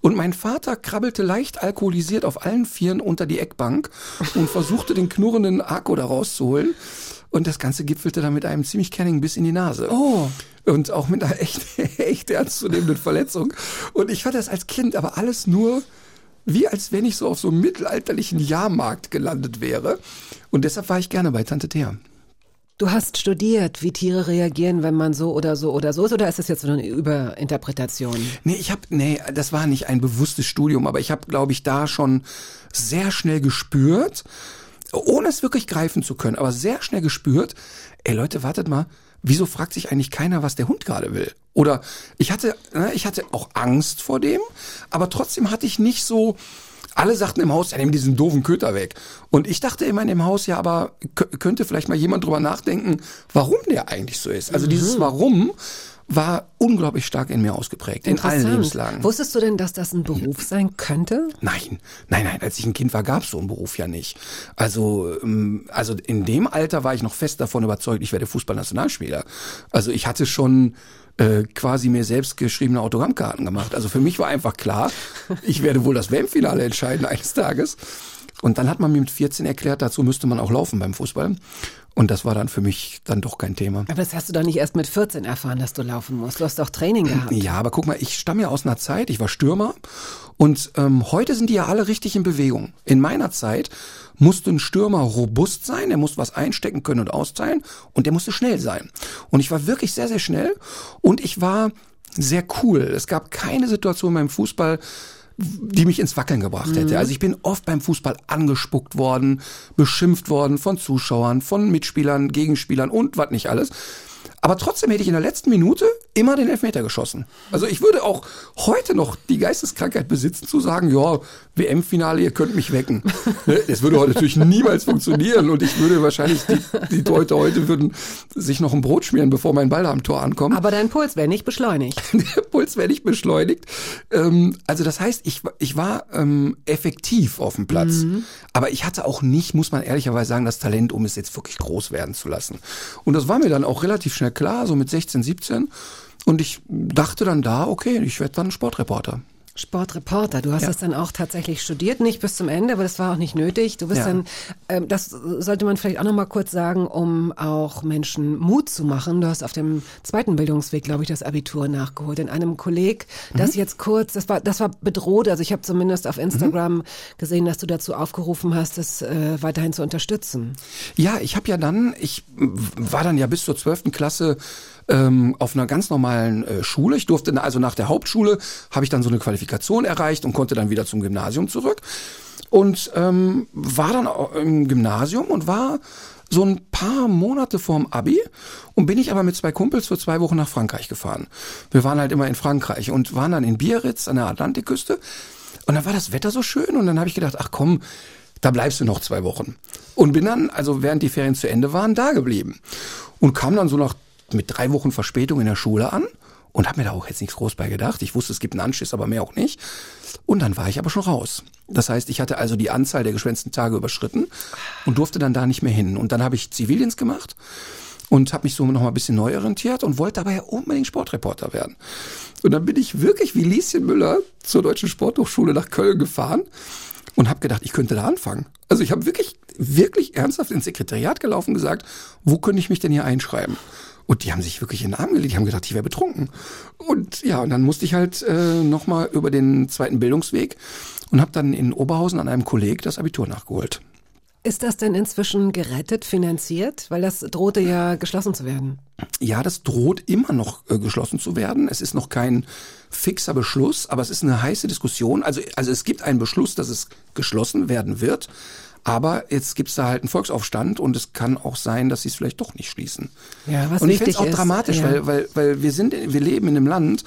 Und mein Vater krabbelte leicht alkoholisiert auf allen Vieren unter die Eckbank und versuchte den knurrenden Akku da rauszuholen. Und das Ganze gipfelte dann mit einem ziemlich kernigen Biss in die Nase. Oh. Und auch mit einer echt, echt ernstzunehmenden Verletzung. Und ich fand das als Kind aber alles nur wie als wenn ich so auf so einem mittelalterlichen Jahrmarkt gelandet wäre. Und deshalb war ich gerne bei Tante Thea. Du hast studiert, wie Tiere reagieren, wenn man so oder so oder so ist, oder ist das jetzt so eine Überinterpretation? Nee, ich habe nee, das war nicht ein bewusstes Studium, aber ich habe glaube ich da schon sehr schnell gespürt, ohne es wirklich greifen zu können, aber sehr schnell gespürt, ey Leute, wartet mal, wieso fragt sich eigentlich keiner, was der Hund gerade will? Oder ich hatte ne, ich hatte auch Angst vor dem, aber trotzdem hatte ich nicht so alle sagten im Haus, ja, nimm diesen doofen Köter weg. Und ich dachte immer in dem Haus, ja, aber könnte vielleicht mal jemand drüber nachdenken, warum der eigentlich so ist. Also dieses Warum war unglaublich stark in mir ausgeprägt, in allen Lebenslagen. Wusstest du denn, dass das ein Beruf sein könnte? Nein, nein, nein, als ich ein Kind war, gab es so einen Beruf ja nicht. Also, ähm, also in dem Alter war ich noch fest davon überzeugt, ich werde Fußballnationalspieler. Also ich hatte schon äh, quasi mir selbst geschriebene Autogrammkarten gemacht. Also für mich war einfach klar, ich werde wohl das WM-Finale entscheiden eines Tages. Und dann hat man mir mit 14 erklärt, dazu müsste man auch laufen beim Fußball. Und das war dann für mich dann doch kein Thema. Aber das hast du doch nicht erst mit 14 erfahren, dass du laufen musst. Du hast doch Training gehabt. Ja, aber guck mal, ich stamme ja aus einer Zeit, ich war Stürmer und ähm, heute sind die ja alle richtig in Bewegung. In meiner Zeit musste ein Stürmer robust sein, er musste was einstecken können und austeilen und der musste schnell sein. Und ich war wirklich sehr, sehr schnell und ich war sehr cool. Es gab keine Situation beim Fußball, die mich ins Wackeln gebracht hätte. Also ich bin oft beim Fußball angespuckt worden, beschimpft worden von Zuschauern, von Mitspielern, Gegenspielern und was nicht alles. Aber trotzdem hätte ich in der letzten Minute immer den Elfmeter geschossen. Also ich würde auch heute noch die Geisteskrankheit besitzen zu sagen, ja, WM-Finale, ihr könnt mich wecken. Ne, Das würde heute natürlich niemals funktionieren und ich würde wahrscheinlich, die, die Leute heute würden sich noch ein Brot schmieren, bevor mein Ball am Tor ankommt. Aber dein Puls wäre nicht beschleunigt. Der Puls wäre nicht beschleunigt. Ähm, also das heißt, ich, ich war ähm, effektiv auf dem Platz. Aber ich hatte auch nicht, muss man ehrlicherweise sagen, das Talent, um es jetzt wirklich groß werden zu lassen. Und das war mir dann auch relativ schnell klar, so mit 16, 17. Und ich dachte dann da, okay, ich werde dann Sportreporter. Sportreporter, du hast Ja. das dann auch tatsächlich studiert, nicht bis zum Ende, aber das war auch nicht nötig. Du bist Ja. dann, ähm, das sollte man vielleicht auch noch mal kurz sagen, um auch Menschen Mut zu machen. Du hast auf dem zweiten Bildungsweg, glaube ich, das Abitur nachgeholt. In einem Kolleg, das Mhm. jetzt kurz, das war, das war bedroht. Also ich habe zumindest auf Instagram gesehen, dass du dazu aufgerufen hast, das äh, weiterhin zu unterstützen. Ja, ich habe ja dann, ich war dann ja bis zur 12. Klasse ähm, auf einer ganz normalen äh, Schule. Ich durfte, also nach der Hauptschule habe ich dann so eine Qualifikation erreicht und konnte dann wieder zum Gymnasium zurück. Und ähm, war dann im Gymnasium und war so ein paar Monate vorm Abi und bin ich aber mit zwei Kumpels für zwei Wochen nach Frankreich gefahren. Wir waren halt immer in Frankreich und waren dann in Biarritz an der Atlantikküste und dann war das Wetter so schön und dann habe ich gedacht, ach komm, da bleibst du noch zwei Wochen. Und bin dann, also während die Ferien zu Ende waren, da geblieben. Und kam dann so nach, mit drei Wochen Verspätung in der Schule an und habe mir da auch jetzt nichts groß bei gedacht. Ich wusste, es gibt einen Anschiss, aber mehr auch nicht. Und dann war ich aber schon raus. Das heißt, ich hatte also die Anzahl der geschwänzten Tage überschritten und durfte dann da nicht mehr hin. Und dann habe ich Zivildienst gemacht und habe mich so noch mal ein bisschen neu orientiert und wollte dabei ja unbedingt Sportreporter werden. Und dann bin ich wirklich wie Lieschen Müller zur Deutschen Sporthochschule nach Köln gefahren und habe gedacht, ich könnte da anfangen. Also ich habe wirklich, wirklich ernsthaft ins Sekretariat gelaufen und gesagt, wo könnte ich mich denn hier einschreiben? Und die haben sich wirklich in den Arm gelegt, die haben gedacht, ich wäre betrunken. Und ja, und dann musste ich halt äh, nochmal über den zweiten Bildungsweg und habe dann in Oberhausen an einem Kolleg das Abitur nachgeholt. Ist das denn inzwischen gerettet, finanziert? Weil das drohte ja geschlossen zu werden. Ja, das droht immer noch äh, geschlossen zu werden. Es ist noch kein fixer Beschluss, aber es ist eine heiße Diskussion. Also, also es gibt einen Beschluss, dass es geschlossen werden wird. Aber jetzt gibt's da halt einen Volksaufstand und es kann auch sein, dass sie es vielleicht doch nicht schließen. Ja, was und ich finde es auch ist, dramatisch, ja. weil, weil, weil wir sind, wir leben in einem Land,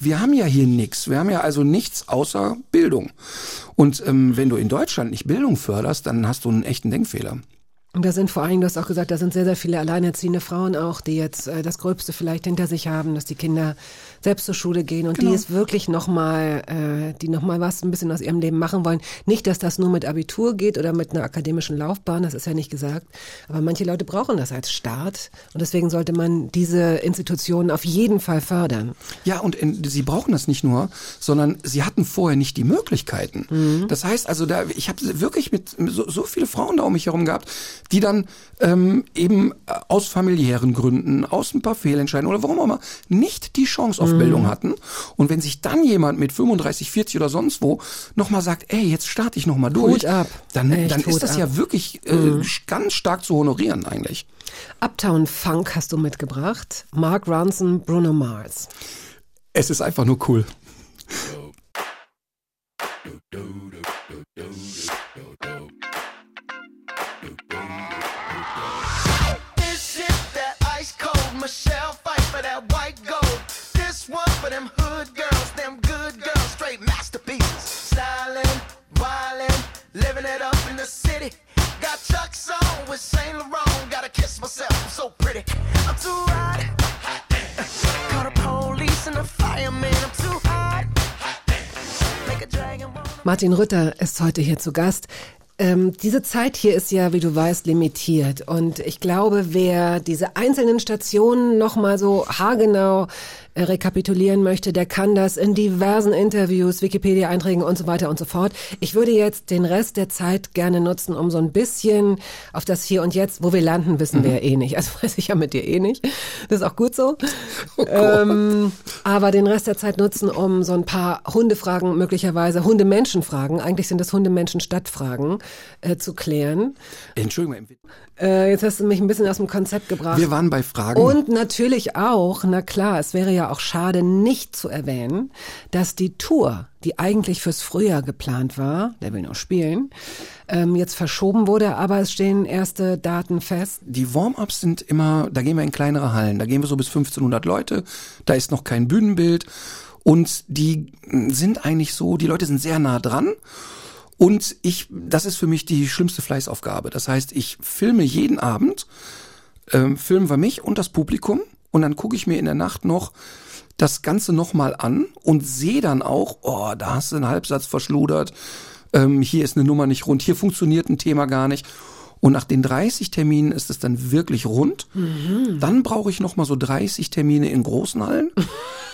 wir haben ja hier nichts. Wir haben ja also nichts außer Bildung. Und ähm, wenn du in Deutschland nicht Bildung förderst, dann hast du einen echten Denkfehler. Und da sind vor allem, du hast auch gesagt, da sind sehr, sehr viele alleinerziehende Frauen auch, die jetzt äh, das Gröbste vielleicht hinter sich haben, dass die Kinder selbst zur Schule gehen und Genau. die es wirklich nochmal, äh, die nochmal was ein bisschen aus ihrem Leben machen wollen. Nicht, dass das nur mit Abitur geht oder mit einer akademischen Laufbahn, das ist ja nicht gesagt. Aber manche Leute brauchen das als Start und deswegen sollte man diese Institutionen auf jeden Fall fördern. Ja, und in, sie brauchen das nicht nur, sondern sie hatten vorher nicht die Möglichkeiten. Das heißt also, da ich habe wirklich mit so, so viele Frauen da um mich herum gehabt, die dann ähm, eben äh, aus familiären Gründen, aus ein paar Fehlentscheidungen oder warum auch immer, nicht die Chance auf Bildung hatten. Und wenn sich dann jemand mit 35, 40 oder sonst wo nochmal sagt, ey, jetzt starte ich nochmal durch, ab. dann, Echt, dann ist das ab. ja wirklich äh, ganz stark zu honorieren eigentlich. Uptown Funk hast du mitgebracht. Mark Ronson, Bruno Mars. Es ist einfach nur cool. Martin Rütter ist heute hier zu Gast. Ähm, diese Zeit hier ist ja, wie du weißt, limitiert. Und ich glaube, wer diese einzelnen Stationen nochmal so haargenau rekapitulieren möchte, der kann das in diversen Interviews, Wikipedia-Einträgen und so weiter und so fort. Ich würde jetzt den Rest der Zeit gerne nutzen, um so ein bisschen auf das Hier und Jetzt, wo wir landen, wissen wir ja eh nicht. Also weiß ich ja mit dir eh nicht. Das ist auch gut so. ähm, aber den Rest der Zeit nutzen, um so ein paar Hundefragen, möglicherweise Hundemenschenfragen, eigentlich sind das Hundemenschen-Stadtfragen, äh, zu klären. Entschuldigung, Äh, jetzt hast du mich ein bisschen aus dem Konzept gebracht. wir waren bei Fragen. Und natürlich auch, na klar, es wäre ja auch schade, nicht zu erwähnen, dass die Tour, die eigentlich fürs Frühjahr geplant war, der will noch spielen, ähm, jetzt verschoben wurde, aber es stehen erste Daten fest. Die Warm-ups sind immer, da gehen wir in kleinere Hallen, da gehen wir so bis 1500 Leute, da ist noch kein Bühnenbild und die sind eigentlich so, die Leute sind sehr nah dran und ich, das ist für mich die schlimmste Fleißaufgabe. Das heißt, ich filme jeden Abend, ähm, filmen wir mich und das Publikum und dann gucke ich mir in der Nacht noch das Ganze nochmal an und sehe dann auch, oh, da hast du einen Halbsatz verschludert, ähm, hier ist eine Nummer nicht rund, hier funktioniert ein Thema gar nicht. Und nach den 30 Terminen ist es dann wirklich rund. Dann brauche ich nochmal so 30 Termine in großen Hallen.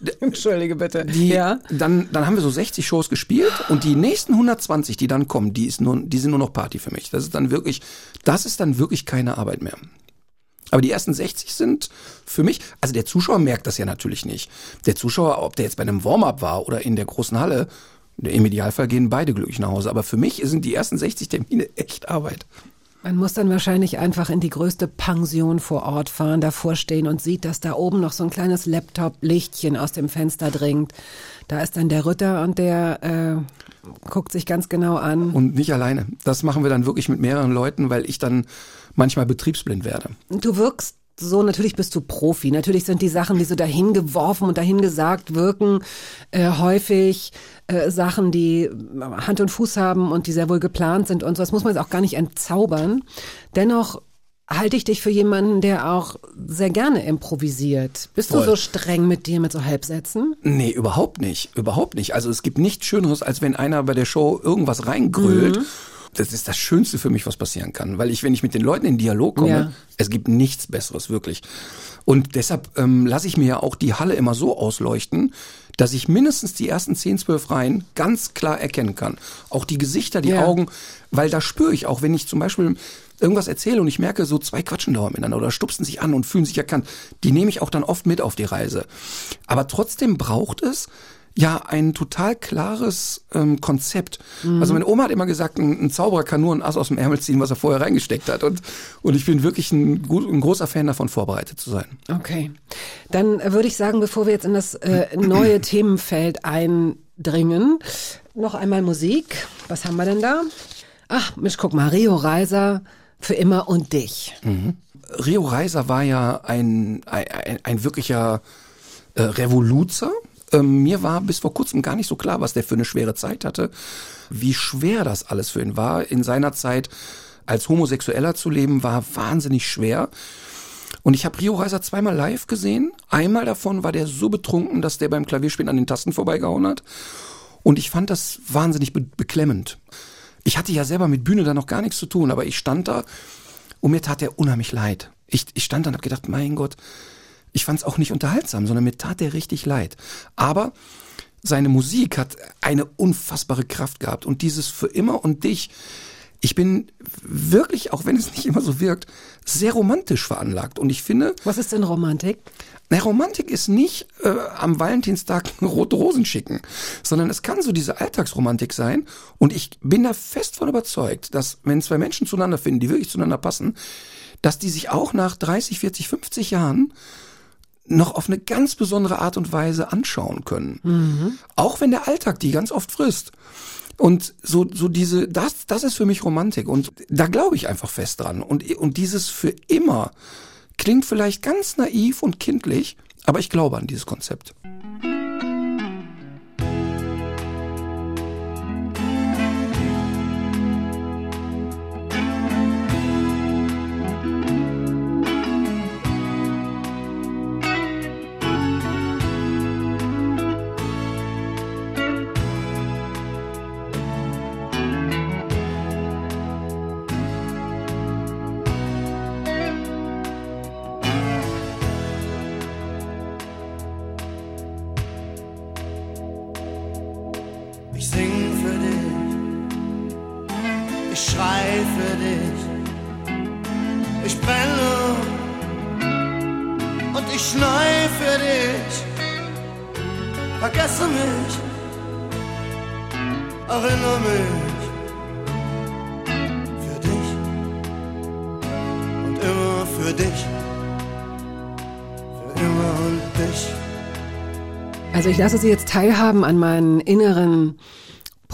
Entschuldige bitte. Die, ja. dann, dann haben wir so 60 Shows gespielt und die nächsten 120, die dann kommen, die, ist nur, die sind nur noch Party für mich. Das ist dann wirklich, das ist dann wirklich keine Arbeit mehr. Aber die ersten 60 sind für mich, also der Zuschauer merkt das ja natürlich nicht. Der Zuschauer, ob der jetzt bei einem Warm-up war oder in der großen Halle, im Idealfall gehen beide glücklich nach Hause. Aber für mich sind die ersten 60 Termine echt Arbeit. Man muss dann wahrscheinlich einfach in die größte Pension vor Ort fahren, davor stehen und sieht, dass da oben noch so ein kleines Laptop-Lichtchen aus dem Fenster dringt. Da ist dann der Ritter und der äh, guckt sich ganz genau an. Und nicht alleine. Das machen wir dann wirklich mit mehreren Leuten, weil ich dann manchmal betriebsblind werde. Du wirkst so, natürlich bist du Profi. Natürlich sind die Sachen, die so dahin geworfen und dahin gesagt wirken, äh, häufig äh, Sachen, die Hand und Fuß haben und die sehr wohl geplant sind und so. Das muss man jetzt auch gar nicht entzaubern. Dennoch halte ich dich für jemanden, der auch sehr gerne improvisiert. Bist Voll. du so streng mit dir mit so Halbsätzen? Nee, überhaupt nicht. Überhaupt nicht. Also es gibt nichts Schöneres, als wenn einer bei der Show irgendwas reingrölt. Das ist das Schönste für mich, was passieren kann. Weil ich, wenn ich mit den Leuten in Dialog komme, Ja. es gibt nichts Besseres, wirklich. Und deshalb ähm, lasse ich mir ja auch die Halle immer so ausleuchten, dass ich mindestens die ersten 10, 12 Reihen ganz klar erkennen kann. Auch die Gesichter, die Ja. Augen, weil da spüre ich auch, wenn ich zum Beispiel irgendwas erzähle und ich merke, so zwei quatschen dauernd miteinander oder stupsen sich an und fühlen sich erkannt, die nehme ich auch dann oft mit auf die Reise. Aber trotzdem braucht es ja ein total klares ähm, Konzept. Also meine Oma hat immer gesagt, ein, ein Zauberer kann nur ein Ass aus dem Ärmel ziehen, was er vorher reingesteckt hat. Und, und ich bin wirklich ein, ein großer Fan davon, vorbereitet zu sein. Okay. Dann äh, würde ich sagen, bevor wir jetzt in das äh, neue Themenfeld eindringen, noch einmal Musik. Was haben wir denn da? Ach, Mensch, guck mal, Rio Reiser für immer und dich. Rio Reiser war ja ein, ein, ein, ein wirklicher äh, Revoluzer. Ähm, mir war bis vor kurzem gar nicht so klar, was der für eine schwere Zeit hatte, wie schwer das alles für ihn war. In seiner Zeit als Homosexueller zu leben, war wahnsinnig schwer. Und ich habe Rio Reiser zweimal live gesehen. Einmal davon war der so betrunken, dass der beim Klavierspielen an den Tasten vorbeigehauen hat. Und ich fand das wahnsinnig be beklemmend. Ich hatte ja selber mit Bühne da noch gar nichts zu tun, aber ich stand da und mir tat er unheimlich leid. Ich, ich stand da und habe gedacht, mein Gott, ich fand es auch nicht unterhaltsam, sondern mir tat er richtig leid. Aber seine Musik hat eine unfassbare Kraft gehabt und dieses für immer und dich. Ich bin wirklich, auch wenn es nicht immer so wirkt, sehr romantisch veranlagt. Und ich finde, Was ist denn Romantik? na, Romantik ist nicht äh, am Valentinstag rote Rosen schicken, sondern es kann so diese Alltagsromantik sein. Und ich bin da fest von überzeugt, dass wenn zwei Menschen zueinander finden, die wirklich zueinander passen, dass die sich auch nach 30, 40, 50 Jahren noch auf eine ganz besondere Art und Weise anschauen können. Auch wenn der Alltag die ganz oft frisst. Und so, so diese, das, das ist für mich Romantik. Und da glaube ich einfach fest dran. Und, und dieses für immer klingt vielleicht ganz naiv und kindlich, aber ich glaube an dieses Konzept. Für dich. Ich brenne und ich schnei für dich. Vergesse mich, erinnere mich für dich und immer für dich. Für immer und dich. Also ich lasse Sie jetzt teilhaben an meinen inneren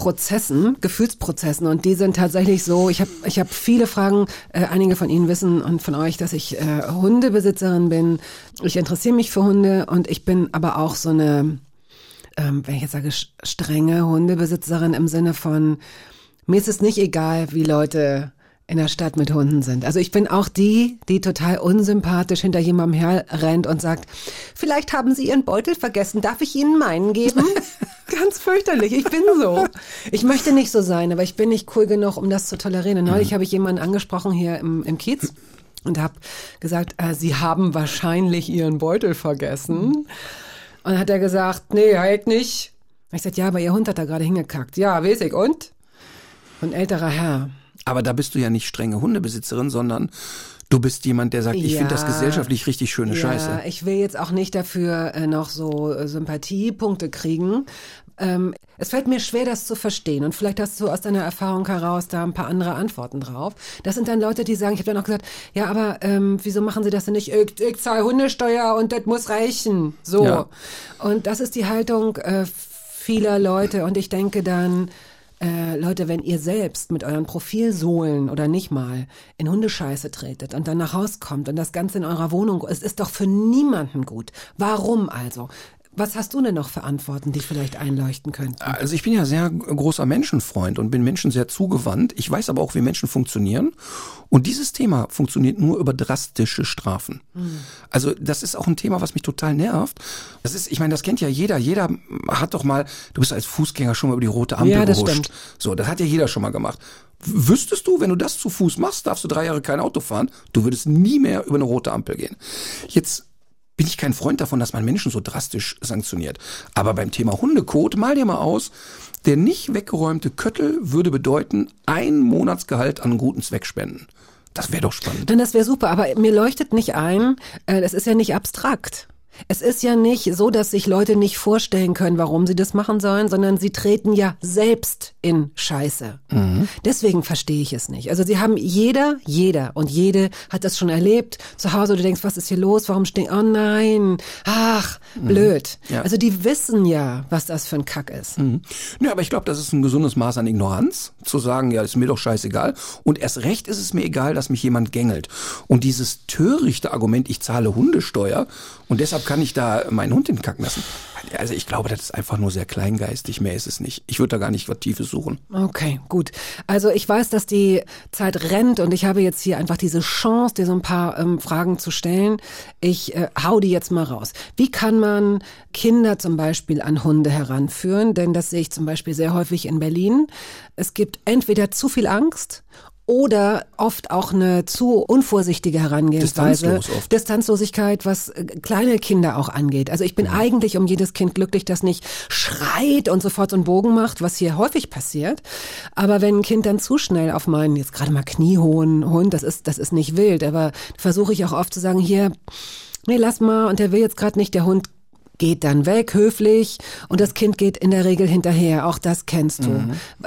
Prozessen, Gefühlsprozessen und die sind tatsächlich so, ich habe ich hab viele Fragen, äh, einige von Ihnen wissen und von euch, dass ich äh, Hundebesitzerin bin. Ich interessiere mich für Hunde und ich bin aber auch so eine, ähm, wenn ich jetzt sage, strenge Hundebesitzerin im Sinne von, mir ist es nicht egal, wie Leute in der Stadt mit Hunden sind. Also ich bin auch die, die total unsympathisch hinter jemandem herrennt und sagt, vielleicht haben Sie Ihren Beutel vergessen, darf ich Ihnen meinen geben? Ganz fürchterlich, ich bin so. Ich möchte nicht so sein, aber ich bin nicht cool genug, um das zu tolerieren. Und Neulich habe ich jemanden angesprochen hier im, im Kiez und habe gesagt, äh, Sie haben wahrscheinlich Ihren Beutel vergessen. Und dann hat er gesagt, nee, halt nicht. Ich sagte, ja, aber Ihr Hund hat da gerade hingekackt. Ja, weiß ich. Und? Ein älterer Herr. Aber da bist du ja nicht strenge Hundebesitzerin, sondern du bist jemand, der sagt, ich Ja. finde das gesellschaftlich richtig schöne Ja, Scheiße. ich will jetzt auch nicht dafür äh, noch so äh, Sympathiepunkte kriegen. Ähm, es fällt mir schwer, das zu verstehen. Und vielleicht hast du aus deiner Erfahrung heraus da ein paar andere Antworten drauf. Das sind dann Leute, die sagen, ich habe dann auch gesagt, ja, aber ähm, wieso machen sie das denn nicht? Ich, ich zahle Hundesteuer und das muss reichen. So. Ja. Und das ist die Haltung äh, vieler Leute. Und ich denke dann, äh, Leute, wenn ihr selbst mit euren Profilsohlen oder nicht mal in Hundescheiße tretet und dann nach Haus kommt und das Ganze in eurer Wohnung, es ist doch für niemanden gut. Warum also? Was hast du denn noch für Antworten, die vielleicht einleuchten könnten? Also ich bin ja sehr großer Menschenfreund und bin Menschen sehr zugewandt. Ich weiß aber auch, wie Menschen funktionieren. Und dieses Thema funktioniert nur über drastische Strafen. Also das ist auch ein Thema, was mich total nervt. Das ist, ich meine, das kennt ja jeder. Jeder hat doch mal, du bist als Fußgänger schon mal über die rote Ampel Ja, das gehuscht. stimmt. So, das hat ja jeder schon mal gemacht. Wüsstest du, wenn du das zu Fuß machst, darfst du drei Jahre kein Auto fahren. Du würdest nie mehr über eine rote Ampel gehen. Jetzt bin ich kein Freund davon, dass man Menschen so drastisch sanktioniert. Aber beim Thema Hundekot, mal dir mal aus, der nicht weggeräumte Köttel würde bedeuten, ein Monatsgehalt an guten Zweck spenden. Das wäre doch spannend. Denn das wäre super, aber mir leuchtet nicht ein, äh, das ist ja nicht abstrakt. Es ist ja nicht so, dass sich Leute nicht vorstellen können, warum sie das machen sollen, sondern sie treten ja selbst in Scheiße. Deswegen verstehe ich es nicht. Also sie haben jeder, jeder und jede hat das schon erlebt. Zu Hause, du denkst, was ist hier los? Warum stehen? Oh nein, ach, blöd. Ja. Also die wissen ja, was das für ein Kack ist. Ja, aber ich glaube, das ist ein gesundes Maß an Ignoranz, zu sagen, ja, ist mir doch scheißegal. Und erst recht ist es mir egal, dass mich jemand gängelt. Und dieses törichte Argument, ich zahle Hundesteuer und deshalb kann ich da meinen Hund hinkacken lassen. Also ich glaube, das ist einfach nur sehr kleingeistig, mehr ist es nicht. Ich würde da gar nicht was Tiefes suchen. Okay, gut. Also ich weiß, dass die Zeit rennt und ich habe jetzt hier einfach diese Chance, dir so ein paar ähm, Fragen zu stellen. Ich äh, hau die jetzt mal raus. Wie kann man Kinder zum Beispiel an Hunde heranführen? Denn das sehe ich zum Beispiel sehr häufig in Berlin. Es gibt entweder zu viel Angst oder oft auch eine zu unvorsichtige Herangehensweise. Distanzlos oft. Distanzlosigkeit, was äh, kleine Kinder auch angeht. Also ich bin eigentlich um jedes Kind glücklich, das nicht schreit und sofort so einen Bogen macht, was hier häufig passiert. Aber wenn ein Kind dann zu schnell auf meinen, jetzt gerade mal kniehohen Hund, das ist, das ist nicht wild, aber versuche ich auch oft zu sagen, hier, nee, lass mal, und der will jetzt gerade nicht, der Hund geht dann weg, höflich, und das Kind geht in der Regel hinterher. Auch das kennst du.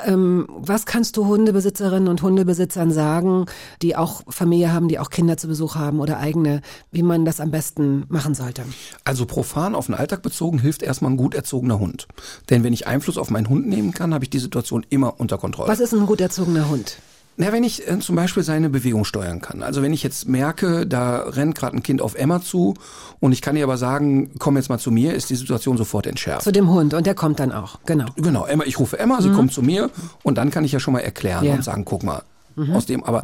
Ähm, was kannst du Hundebesitzerinnen und Hundebesitzern sagen, die auch Familie haben, die auch Kinder zu Besuch haben oder eigene, wie man das am besten machen sollte? Also profan auf den Alltag bezogen hilft erstmal ein gut erzogener Hund. Denn wenn ich Einfluss auf meinen Hund nehmen kann, habe ich die Situation immer unter Kontrolle. Was ist ein gut erzogener Hund? Na, wenn ich äh, zum Beispiel seine Bewegung steuern kann. Also wenn ich jetzt merke, da rennt gerade ein Kind auf Emma zu und ich kann ihr aber sagen, komm jetzt mal zu mir, ist die Situation sofort entschärft. Zu dem Hund und der kommt dann auch, genau. Genau, Emma, ich rufe Emma, sie kommt zu mir und dann kann ich ja schon mal erklären Ja. und sagen, guck mal, aus dem, aber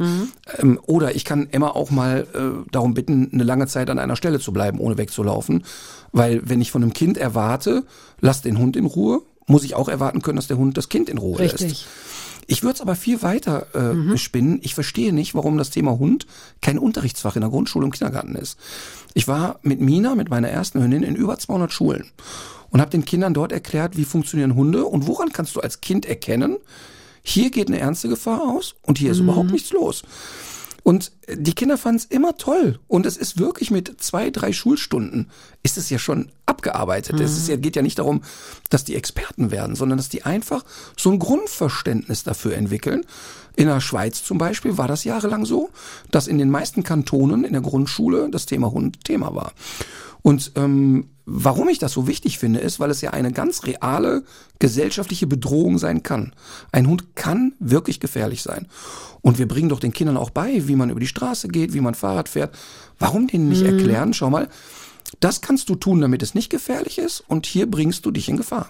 ähm, oder ich kann Emma auch mal äh, darum bitten, eine lange Zeit an einer Stelle zu bleiben, ohne wegzulaufen, weil wenn ich von einem Kind erwarte, lass den Hund in Ruhe, muss ich auch erwarten können, dass der Hund das Kind in Ruhe lässt. Ich würde es aber viel weiter äh, spinnen. Ich verstehe nicht, warum das Thema Hund kein Unterrichtsfach in der Grundschule und Kindergarten ist. Ich war mit Mina, mit meiner ersten Hündin, in über 200 Schulen und habe den Kindern dort erklärt, wie funktionieren Hunde und woran kannst du als Kind erkennen, hier geht eine ernste Gefahr aus und hier ist überhaupt nichts los. Und die Kinder fanden es immer toll. Und es ist wirklich mit zwei, drei Schulstunden ist es ja schon abgearbeitet. Es ist ja, geht ja nicht darum, dass die Experten werden, sondern dass die einfach so ein Grundverständnis dafür entwickeln. In der Schweiz zum Beispiel war das jahrelang so, dass in den meisten Kantonen in der Grundschule das Thema Hund Thema war. Und ähm, warum ich das so wichtig finde, ist, weil es ja eine ganz reale gesellschaftliche Bedrohung sein kann. Ein Hund kann wirklich gefährlich sein. Und wir bringen doch den Kindern auch bei, wie man über die Straße geht, wie man Fahrrad fährt. Warum denen nicht erklären, schau mal, das kannst du tun, damit es nicht gefährlich ist und hier bringst du dich in Gefahr.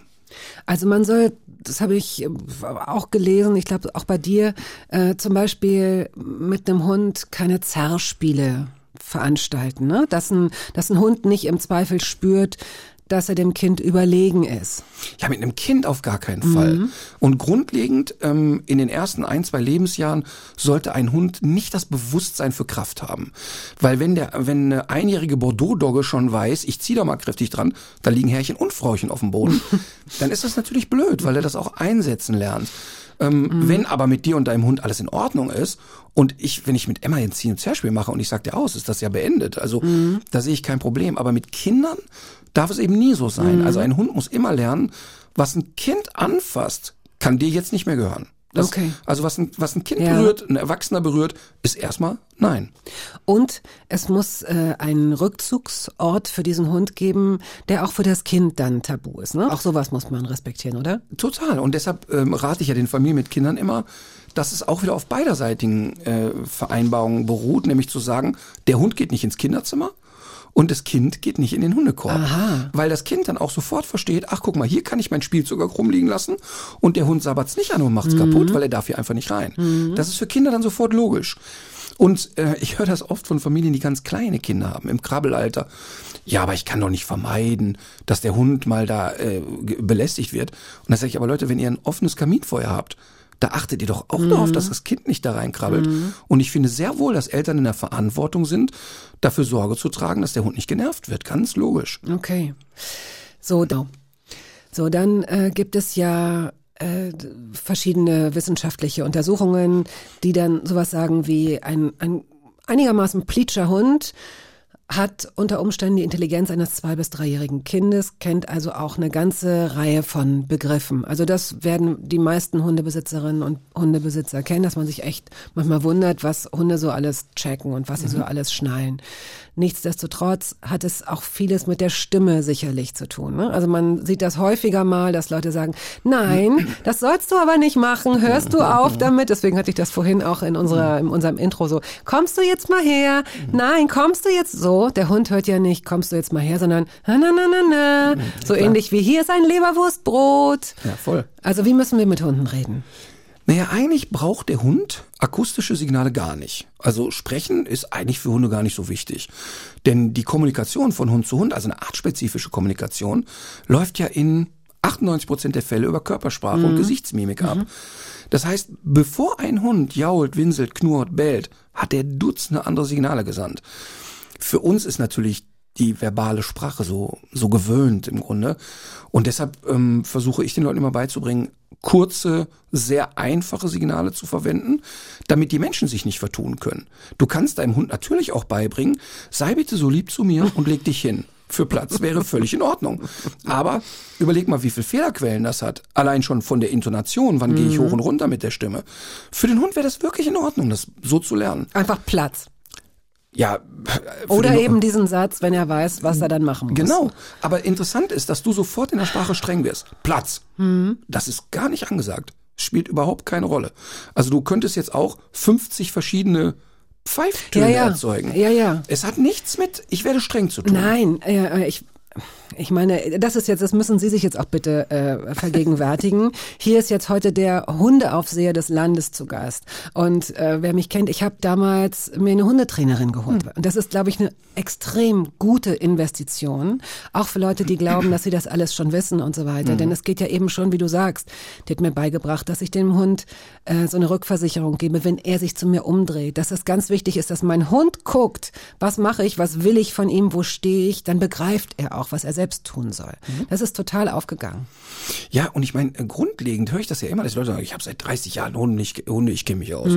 Also man soll, das habe ich äh, auch gelesen, ich glaube auch bei dir, äh, zum Beispiel mit einem Hund keine Zerrspiele veranstalten, ne? Dass ein, dass ein Hund nicht im Zweifel spürt, dass er dem Kind überlegen ist. Ja, mit einem Kind auf gar keinen Fall. Und grundlegend ähm, in den ersten ein, zwei Lebensjahren sollte ein Hund nicht das Bewusstsein für Kraft haben. Weil wenn der, wenn eine einjährige Bordeaux-Dogge schon weiß, ich ziehe da mal kräftig dran, da liegen Herrchen und Frauchen auf dem Boden, dann ist das natürlich blöd, weil er das auch einsetzen lernt. Ähm, Wenn aber mit dir und deinem Hund alles in Ordnung ist und ich, wenn ich mit Emma jetzt Zieh- und Zerspiel mache und ich sag dir aus, ist das ja beendet. Also da sehe ich kein Problem. Aber mit Kindern darf es eben nie so sein. Also ein Hund muss immer lernen, was ein Kind anfasst, kann dir jetzt nicht mehr gehören. Das, Okay. Also was ein, was ein Kind Ja. berührt, ein Erwachsener berührt, ist erstmal nein. Und es muss äh, einen Rückzugsort für diesen Hund geben, der auch für das Kind dann tabu ist. Ne? Auch sowas muss man respektieren, oder? Total. Und deshalb ähm, rate ich ja den Familien mit Kindern immer, dass es auch wieder auf beiderseitigen äh, Vereinbarungen beruht, nämlich zu sagen, der Hund geht nicht ins Kinderzimmer und das Kind geht nicht in den Hundekorb. Aha. Weil das Kind dann auch sofort versteht, ach guck mal, hier kann ich mein Spielzeug auch rumliegen lassen und der Hund sabbert's nicht an und macht's kaputt, weil er darf hier einfach nicht rein. Das ist für Kinder dann sofort logisch. Und äh, ich höre das oft von Familien, die ganz kleine Kinder haben, im Krabbelalter. Ja, aber ich kann doch nicht vermeiden, dass der Hund mal da äh, belästigt wird. Und da sage ich, aber Leute, wenn ihr ein offenes Kaminfeuer habt, da achtet ihr doch auch darauf, dass das Kind nicht da reinkrabbelt. Und ich finde sehr wohl, dass Eltern in der Verantwortung sind, dafür Sorge zu tragen, dass der Hund nicht genervt wird. Ganz logisch. Okay. So. So, dann äh, gibt es ja äh, verschiedene wissenschaftliche Untersuchungen, die dann sowas sagen wie ein, ein einigermaßen plitscher Hund hat unter Umständen die Intelligenz eines zwei- bis dreijährigen Kindes, kennt also auch eine ganze Reihe von Begriffen. Also das werden die meisten Hundebesitzerinnen und Hundebesitzer kennen, dass man sich echt manchmal wundert, was Hunde so alles checken und was sie so alles schnallen. Nichtsdestotrotz hat es auch vieles mit der Stimme sicherlich zu tun. Ne? Also man sieht das häufiger mal, dass Leute sagen, nein, das sollst du aber nicht machen, hörst du auf damit. Deswegen hatte ich das vorhin auch in, unserer, in unserem Intro so, kommst du jetzt mal her? Nein, kommst du jetzt so? Der Hund hört ja nicht, kommst du jetzt mal her, sondern na, na, na, na, na. So ähnlich wie hier ist ein Leberwurstbrot. Ja, voll. Also wie müssen wir mit Hunden reden? Naja, eigentlich braucht der Hund akustische Signale gar nicht. Also sprechen ist eigentlich für Hunde gar nicht so wichtig. Denn die Kommunikation von Hund zu Hund, also eine artspezifische Kommunikation, läuft ja in 98 Prozent der Fälle über Körpersprache und Gesichtsmimik ab. Das heißt, bevor ein Hund jault, winselt, knurrt, bellt, hat er Dutzende andere Signale gesandt. Für uns ist natürlich die verbale Sprache so, so gewöhnt im Grunde. Und deshalb ähm, versuche ich den Leuten immer beizubringen, kurze, sehr einfache Signale zu verwenden, damit die Menschen sich nicht vertun können. Du kannst deinem Hund natürlich auch beibringen, sei bitte so lieb zu mir und leg dich hin. Für Platz wäre völlig in Ordnung. Aber überleg mal, wie viel Fehlerquellen das hat. Allein schon von der Intonation, wann gehe ich hoch und runter mit der Stimme. Für den Hund wäre das wirklich in Ordnung, das so zu lernen. Einfach Platz. Ja. Oder den- eben diesen Satz, wenn er weiß, was er dann machen muss. Genau. Aber interessant ist, dass du sofort in der Sprache streng wirst. Platz. Mhm. Das ist gar nicht angesagt. Spielt überhaupt keine Rolle. Also du könntest jetzt auch 50 verschiedene Pfeiftöne Ja, ja. erzeugen. Ja, ja. Es hat nichts mit, ich werde streng zu tun. Nein, äh, ich, ich meine, das ist jetzt, das müssen Sie sich jetzt auch bitte äh, vergegenwärtigen. Hier ist jetzt heute der Hundeaufseher des Landes zu Gast. Und äh, wer mich kennt, ich habe damals mir eine Hundetrainerin geholt. Und das ist, glaube ich, eine extrem gute Investition. Auch für Leute, die glauben, dass sie das alles schon wissen und so weiter. Denn es geht ja eben schon, wie du sagst, die hat mir beigebracht, dass ich dem Hund äh, so eine Rückversicherung gebe, wenn er sich zu mir umdreht. Dass es ganz wichtig ist, dass mein Hund guckt, was mache ich, was will ich von ihm, wo stehe ich, dann begreift er auch, was er selbst tun soll. Mhm. Das ist total aufgegangen. Ja, und ich meine, äh, grundlegend höre ich das ja immer, dass Leute sagen, ich habe seit 30 Jahren Hunde, ich, Hunde, ich kenne mich aus.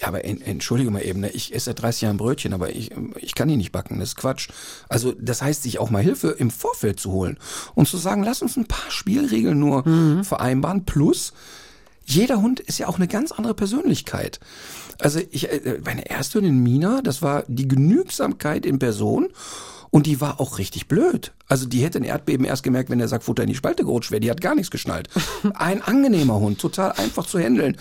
Ja, aber en, entschuldige mal eben, ne, ich esse seit 30 Jahren Brötchen, aber ich, ich kann die nicht backen, das ist Quatsch. Also das heißt, sich auch mal Hilfe im Vorfeld zu holen und zu sagen, lass uns ein paar Spielregeln nur vereinbaren, plus jeder Hund ist ja auch eine ganz andere Persönlichkeit. Also ich, äh, meine erste Hündin Mina, das war die Genügsamkeit in Person und die war auch richtig blöd. Also die hätte ein Erdbeben erst gemerkt, wenn der Sackfutter in die Spalte gerutscht wäre. Die hat gar nichts geschnallt. Ein angenehmer Hund, total einfach zu handeln.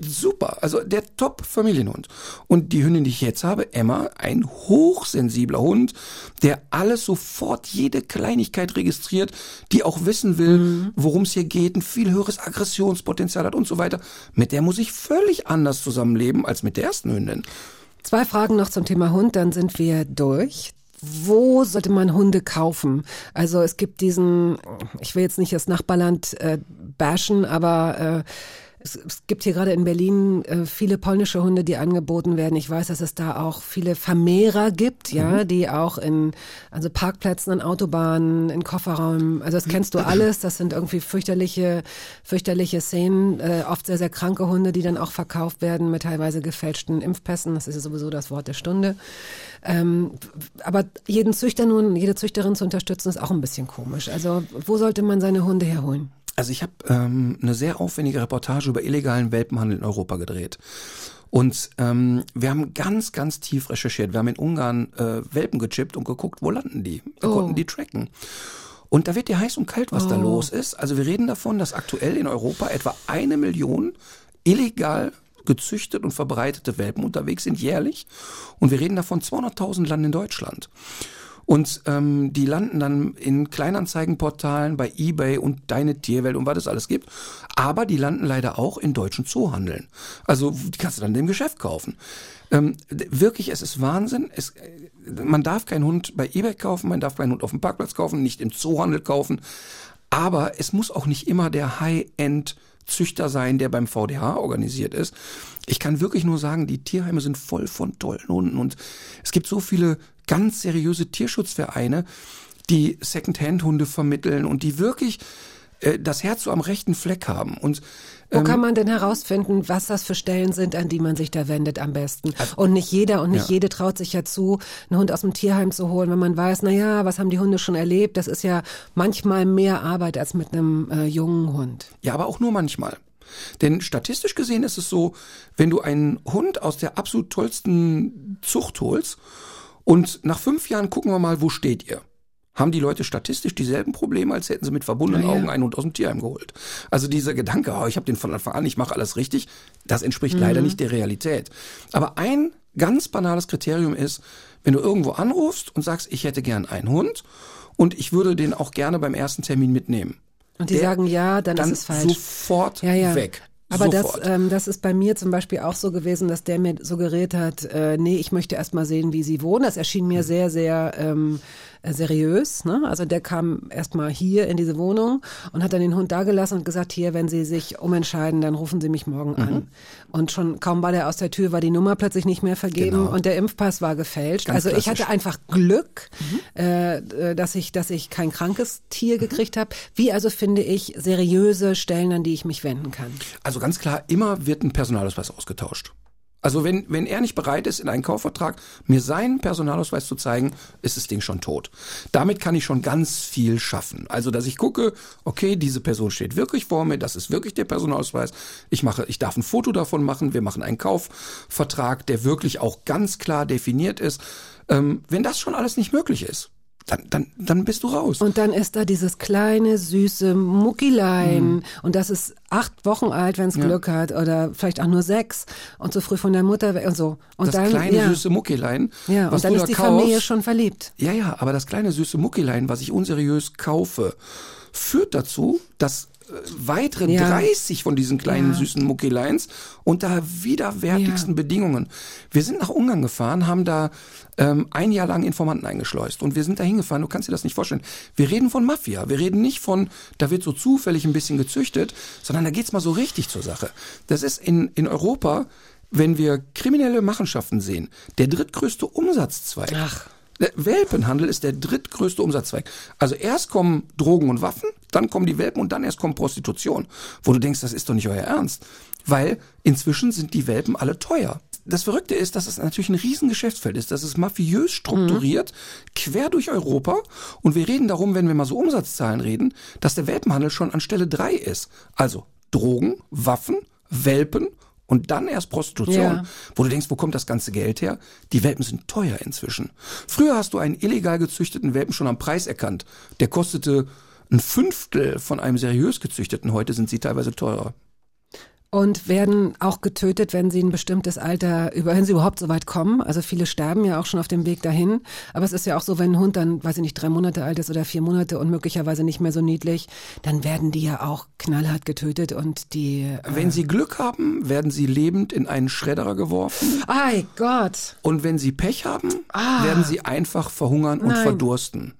Super, also der Top-Familienhund. Und die Hündin, die ich jetzt habe, Emma, ein hochsensibler Hund, der alles sofort, jede Kleinigkeit registriert, die auch wissen will, worum es hier geht, ein viel höheres Aggressionspotenzial hat und so weiter. Mit der muss ich völlig anders zusammenleben als mit der ersten Hündin. Zwei Fragen noch zum Thema Hund, dann sind wir durch. Wo sollte man Hunde kaufen? Also es gibt diesen, ich will jetzt nicht das Nachbarland äh, bashen, aber äh, es, es gibt hier gerade in Berlin äh, viele polnische Hunde, die angeboten werden. Ich weiß, dass es da auch viele Vermehrer gibt, ja, die auch in also Parkplätzen an Autobahnen, in Kofferräumen, also das kennst du alles. Das sind irgendwie fürchterliche, fürchterliche Szenen, äh, oft sehr, sehr kranke Hunde, die dann auch verkauft werden mit teilweise gefälschten Impfpässen. Das ist ja sowieso das Wort der Stunde. Ähm, aber jeden Züchter nun, jede Züchterin zu unterstützen, ist auch ein bisschen komisch. Also wo sollte man seine Hunde herholen? Also ich habe ähm, eine sehr aufwendige Reportage über illegalen Welpenhandel in Europa gedreht. Und ähm, wir haben ganz, ganz tief recherchiert. Wir haben in Ungarn äh, Welpen gechippt und geguckt, wo landen die. Wir Oh. konnten die tracken. Und da wird dir heiß und kalt, was da los ist. Also wir reden davon, dass aktuell in Europa etwa eine Million illegal gezüchtet und verbreitete Welpen unterwegs sind jährlich. Und wir reden davon 200.000 landen in Deutschland. Und ähm, die landen dann in Kleinanzeigenportalen bei eBay und Deine Tierwelt und was es alles gibt. Aber die landen leider auch in deutschen Zoohandeln. Also die kannst du dann im Geschäft kaufen. Ähm, wirklich, es ist Wahnsinn. Es, äh, man darf keinen Hund bei eBay kaufen, man darf keinen Hund auf dem Parkplatz kaufen, nicht im Zoohandel kaufen. Aber es muss auch nicht immer der High-End Züchter sein, der beim VDH organisiert ist. Ich kann wirklich nur sagen, die Tierheime sind voll von tollen Hunden und es gibt so viele ganz seriöse Tierschutzvereine, die Second-Hand-Hunde vermitteln und die wirklich äh, das Herz so am rechten Fleck haben. Und Wo kann man denn herausfinden, was das für Stellen sind, an die man sich da wendet am besten? und nicht jeder und nicht Also Ja. jede traut sich ja zu, einen Hund aus dem Tierheim zu holen, wenn man weiß, na ja, was haben die Hunde schon erlebt? Das ist ja manchmal mehr Arbeit als mit einem äh, jungen Hund. Ja, aber auch nur manchmal. Denn statistisch gesehen ist es so, wenn du einen Hund aus der absolut tollsten Zucht holst und nach fünf Jahren gucken wir mal, wo steht ihr? Haben die Leute statistisch dieselben Probleme, als hätten sie mit verbundenen Ja, ja. Augen einen Hund aus dem Tierheim geholt? Also dieser Gedanke, oh, ich habe den von Anfang an, ich mache alles richtig, das entspricht leider nicht der Realität. Aber ein ganz banales Kriterium ist, wenn du irgendwo anrufst und sagst, ich hätte gern einen Hund und ich würde den auch gerne beim ersten Termin mitnehmen. Und die Der- sagen ja, dann, Dann ist es falsch. sofort Ja, ja. weg. Aber das, ähm, das ist bei mir zum Beispiel auch so gewesen, dass der mir suggeriert hat, äh, nee, ich möchte erst mal sehen, wie sie wohnen. Das erschien Hm. mir sehr, sehr ähm, äh, seriös. Ne? Also der kam erst mal hier in diese Wohnung und hat dann den Hund da gelassen und gesagt, hier, wenn Sie sich umentscheiden, dann rufen Sie mich morgen Mhm. an. Und schon kaum war der aus der Tür, war die Nummer plötzlich nicht mehr vergeben Genau. und der Impfpass war gefälscht. Ganz also ich klassisch. hatte einfach Glück, äh, äh, dass ich, dass ich kein krankes Tier gekriegt habe. Wie also finde ich seriöse Stellen, an die ich mich wenden kann? Also ganz klar, immer wird ein Personalausweis ausgetauscht. Also wenn, wenn er nicht bereit ist, in einen Kaufvertrag mir seinen Personalausweis zu zeigen, ist das Ding schon tot. Damit kann ich schon ganz viel schaffen. Also dass ich gucke, okay, diese Person steht wirklich vor mir, das ist wirklich der Personalausweis. Ich mache, ich darf ein Foto davon machen, wir machen einen Kaufvertrag, der wirklich auch ganz klar definiert ist. Ähm, wenn das schon alles nicht möglich ist, dann, dann, dann bist du raus. Und dann ist da dieses kleine, süße Muckilein. Und das ist acht Wochen alt, wenn es Glück hat. Oder vielleicht auch nur sechs. Und so früh von der Mutter weg und so. Und das dann, kleine ja, süße Muckelein, ja, was und dann du ist da die kaufst, Familie schon verliebt. Ja, ja, aber das kleine süße Muckelein, was ich unseriös kaufe, führt dazu, dass äh, weitere Ja. 30 von diesen kleinen Ja. süßen Muckeleins unter widerwärtigsten Ja. Bedingungen. Wir sind nach Ungarn gefahren, haben da ähm, ein Jahr lang Informanten eingeschleust und wir sind da hingefahren, du kannst dir das nicht vorstellen. Wir reden von Mafia, wir reden nicht von, da wird so zufällig ein bisschen gezüchtet, sondern da geht's mal so richtig zur Sache. Das ist in, in Europa, wenn wir kriminelle Machenschaften sehen, der drittgrößte Umsatzzweig. Ach. Der Welpenhandel ist der drittgrößte Umsatzzweig. Also erst kommen Drogen und Waffen, dann kommen die Welpen und dann erst kommt Prostitution. Wo du denkst, das ist doch nicht euer Ernst. Weil inzwischen sind die Welpen alle teuer. Das Verrückte ist, dass es natürlich ein riesen Geschäftsfeld ist. Das ist mafiös strukturiert, quer durch Europa. Und wir reden darum, wenn wir mal so Umsatzzahlen reden, dass der Welpenhandel schon an Stelle drei ist. Also Drogen, Waffen, Welpen und dann erst Prostitution. Ja. Wo du denkst, wo kommt das ganze Geld her? Die Welpen sind teuer inzwischen. Früher hast du einen illegal gezüchteten Welpen schon am Preis erkannt. Der kostete ein Fünftel von einem seriös gezüchteten. Heute sind sie teilweise teurer. Und werden auch getötet, wenn sie ein bestimmtes Alter, wenn sie überhaupt so weit kommen. Also viele sterben ja auch schon auf dem Weg dahin. Aber es ist ja auch so, wenn ein Hund dann, weiß ich nicht, drei Monate alt ist oder vier Monate und möglicherweise nicht mehr so niedlich, dann werden die ja auch knallhart getötet und die. Äh, Wenn sie Glück haben, werden sie lebend in einen Schredderer geworfen. Ei Gott! Und wenn sie Pech haben, werden sie einfach verhungern und Nein. verdursten.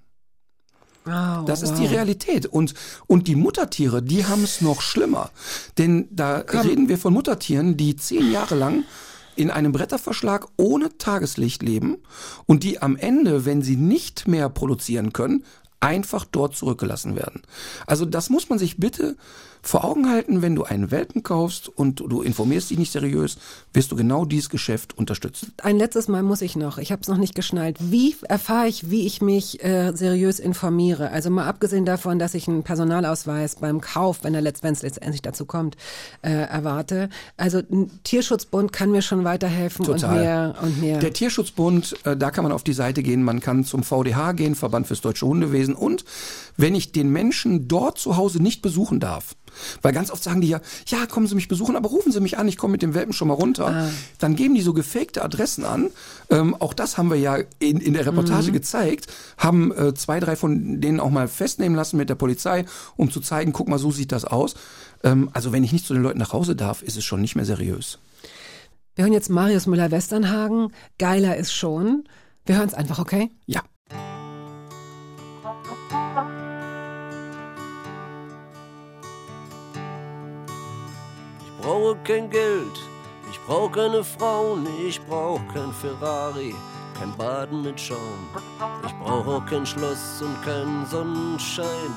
Oh, Das ist wow. die Realität. Und, und die Muttertiere, die haben es noch schlimmer. Denn da reden wir von Muttertieren, die zehn Jahre lang in einem Bretterverschlag ohne Tageslicht leben und die am Ende, wenn sie nicht mehr produzieren können, einfach dort zurückgelassen werden. Also das muss man sich bitte vor Augen halten, wenn du einen Welpen kaufst und du informierst dich nicht seriös, wirst du genau dieses Geschäft unterstützen. Ein letztes Mal muss ich noch, ich habe es noch nicht geschnallt. Wie erfahre ich, wie ich mich äh, seriös informiere? Also mal abgesehen davon, dass ich einen Personalausweis beim Kauf, wenn er es letztendlich dazu kommt, äh, erwarte. Also ein Tierschutzbund kann mir schon weiterhelfen und mehr und mehr. Der Tierschutzbund, äh, da kann man auf die Seite gehen, man kann zum VDH gehen, Verband fürs Deutsche Hundewesen. Und wenn ich den Menschen dort zu Hause nicht besuchen darf, weil ganz oft sagen die ja, ja, kommen Sie mich besuchen, aber rufen Sie mich an, ich komme mit dem Welpen schon mal runter. Dann geben die so gefakte Adressen an. Ähm, auch das haben wir ja in, in der Reportage gezeigt, haben äh, zwei, drei von denen auch mal festnehmen lassen mit der Polizei, um zu zeigen, guck mal, so sieht das aus. Ähm, also wenn ich nicht zu den Leuten nach Hause darf, ist es schon nicht mehr seriös. Wir hören jetzt Marius Müller-Westernhagen. Geiler ist schon. Wir hören es einfach, okay? Ja. Ich brauche kein Geld, ich brauche keine Frauen, ich brauche kein Ferrari, kein Baden mit Schaum. Ich brauche auch kein Schloss und keinen Sonnenschein.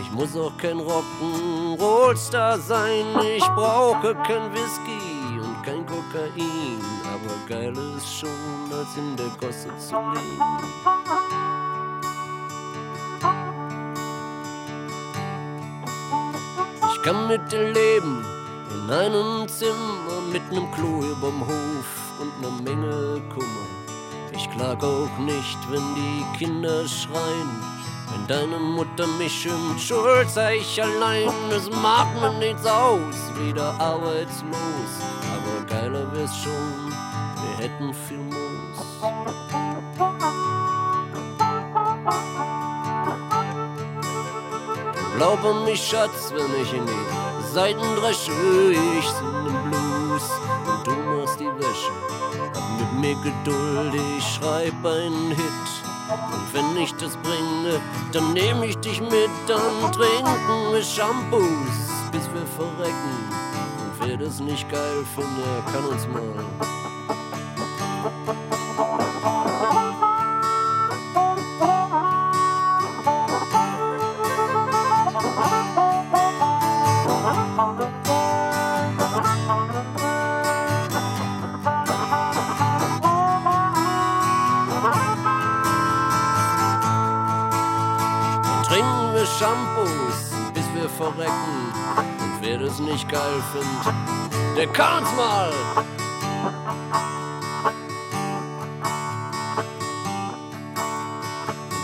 Ich muss auch kein Rock'n'Roll-Star sein. Ich brauche kein Whisky und kein Kokain. Aber geil ist schon, als in der Gosse zu liegen. Kann mit dir leben in einem Zimmer mit nem Klo überm Hof und ner Menge Kummer. Ich klag auch nicht, wenn die Kinder schreien. Wenn deine Mutter mich schimpft, schuld sei ich allein. Es macht mir nichts aus, wieder arbeitslos. Aber geiler wär's schon, wir hätten viel Moos. Glaub an mich, Schatz, wenn ich in die Seiten dresche. Ich sing den Blues und du machst die Wäsche. Hab mit mir Geduld, ich schreib einen Hit. Und wenn ich das bringe, dann nehm ich dich mit. Dann trinken wir Shampoos, bis wir verrecken. Und wer das nicht geil findet, kann uns mal. Wir Shampoos, bis wir verrecken. Und wer das nicht geil findet, der kann's mal.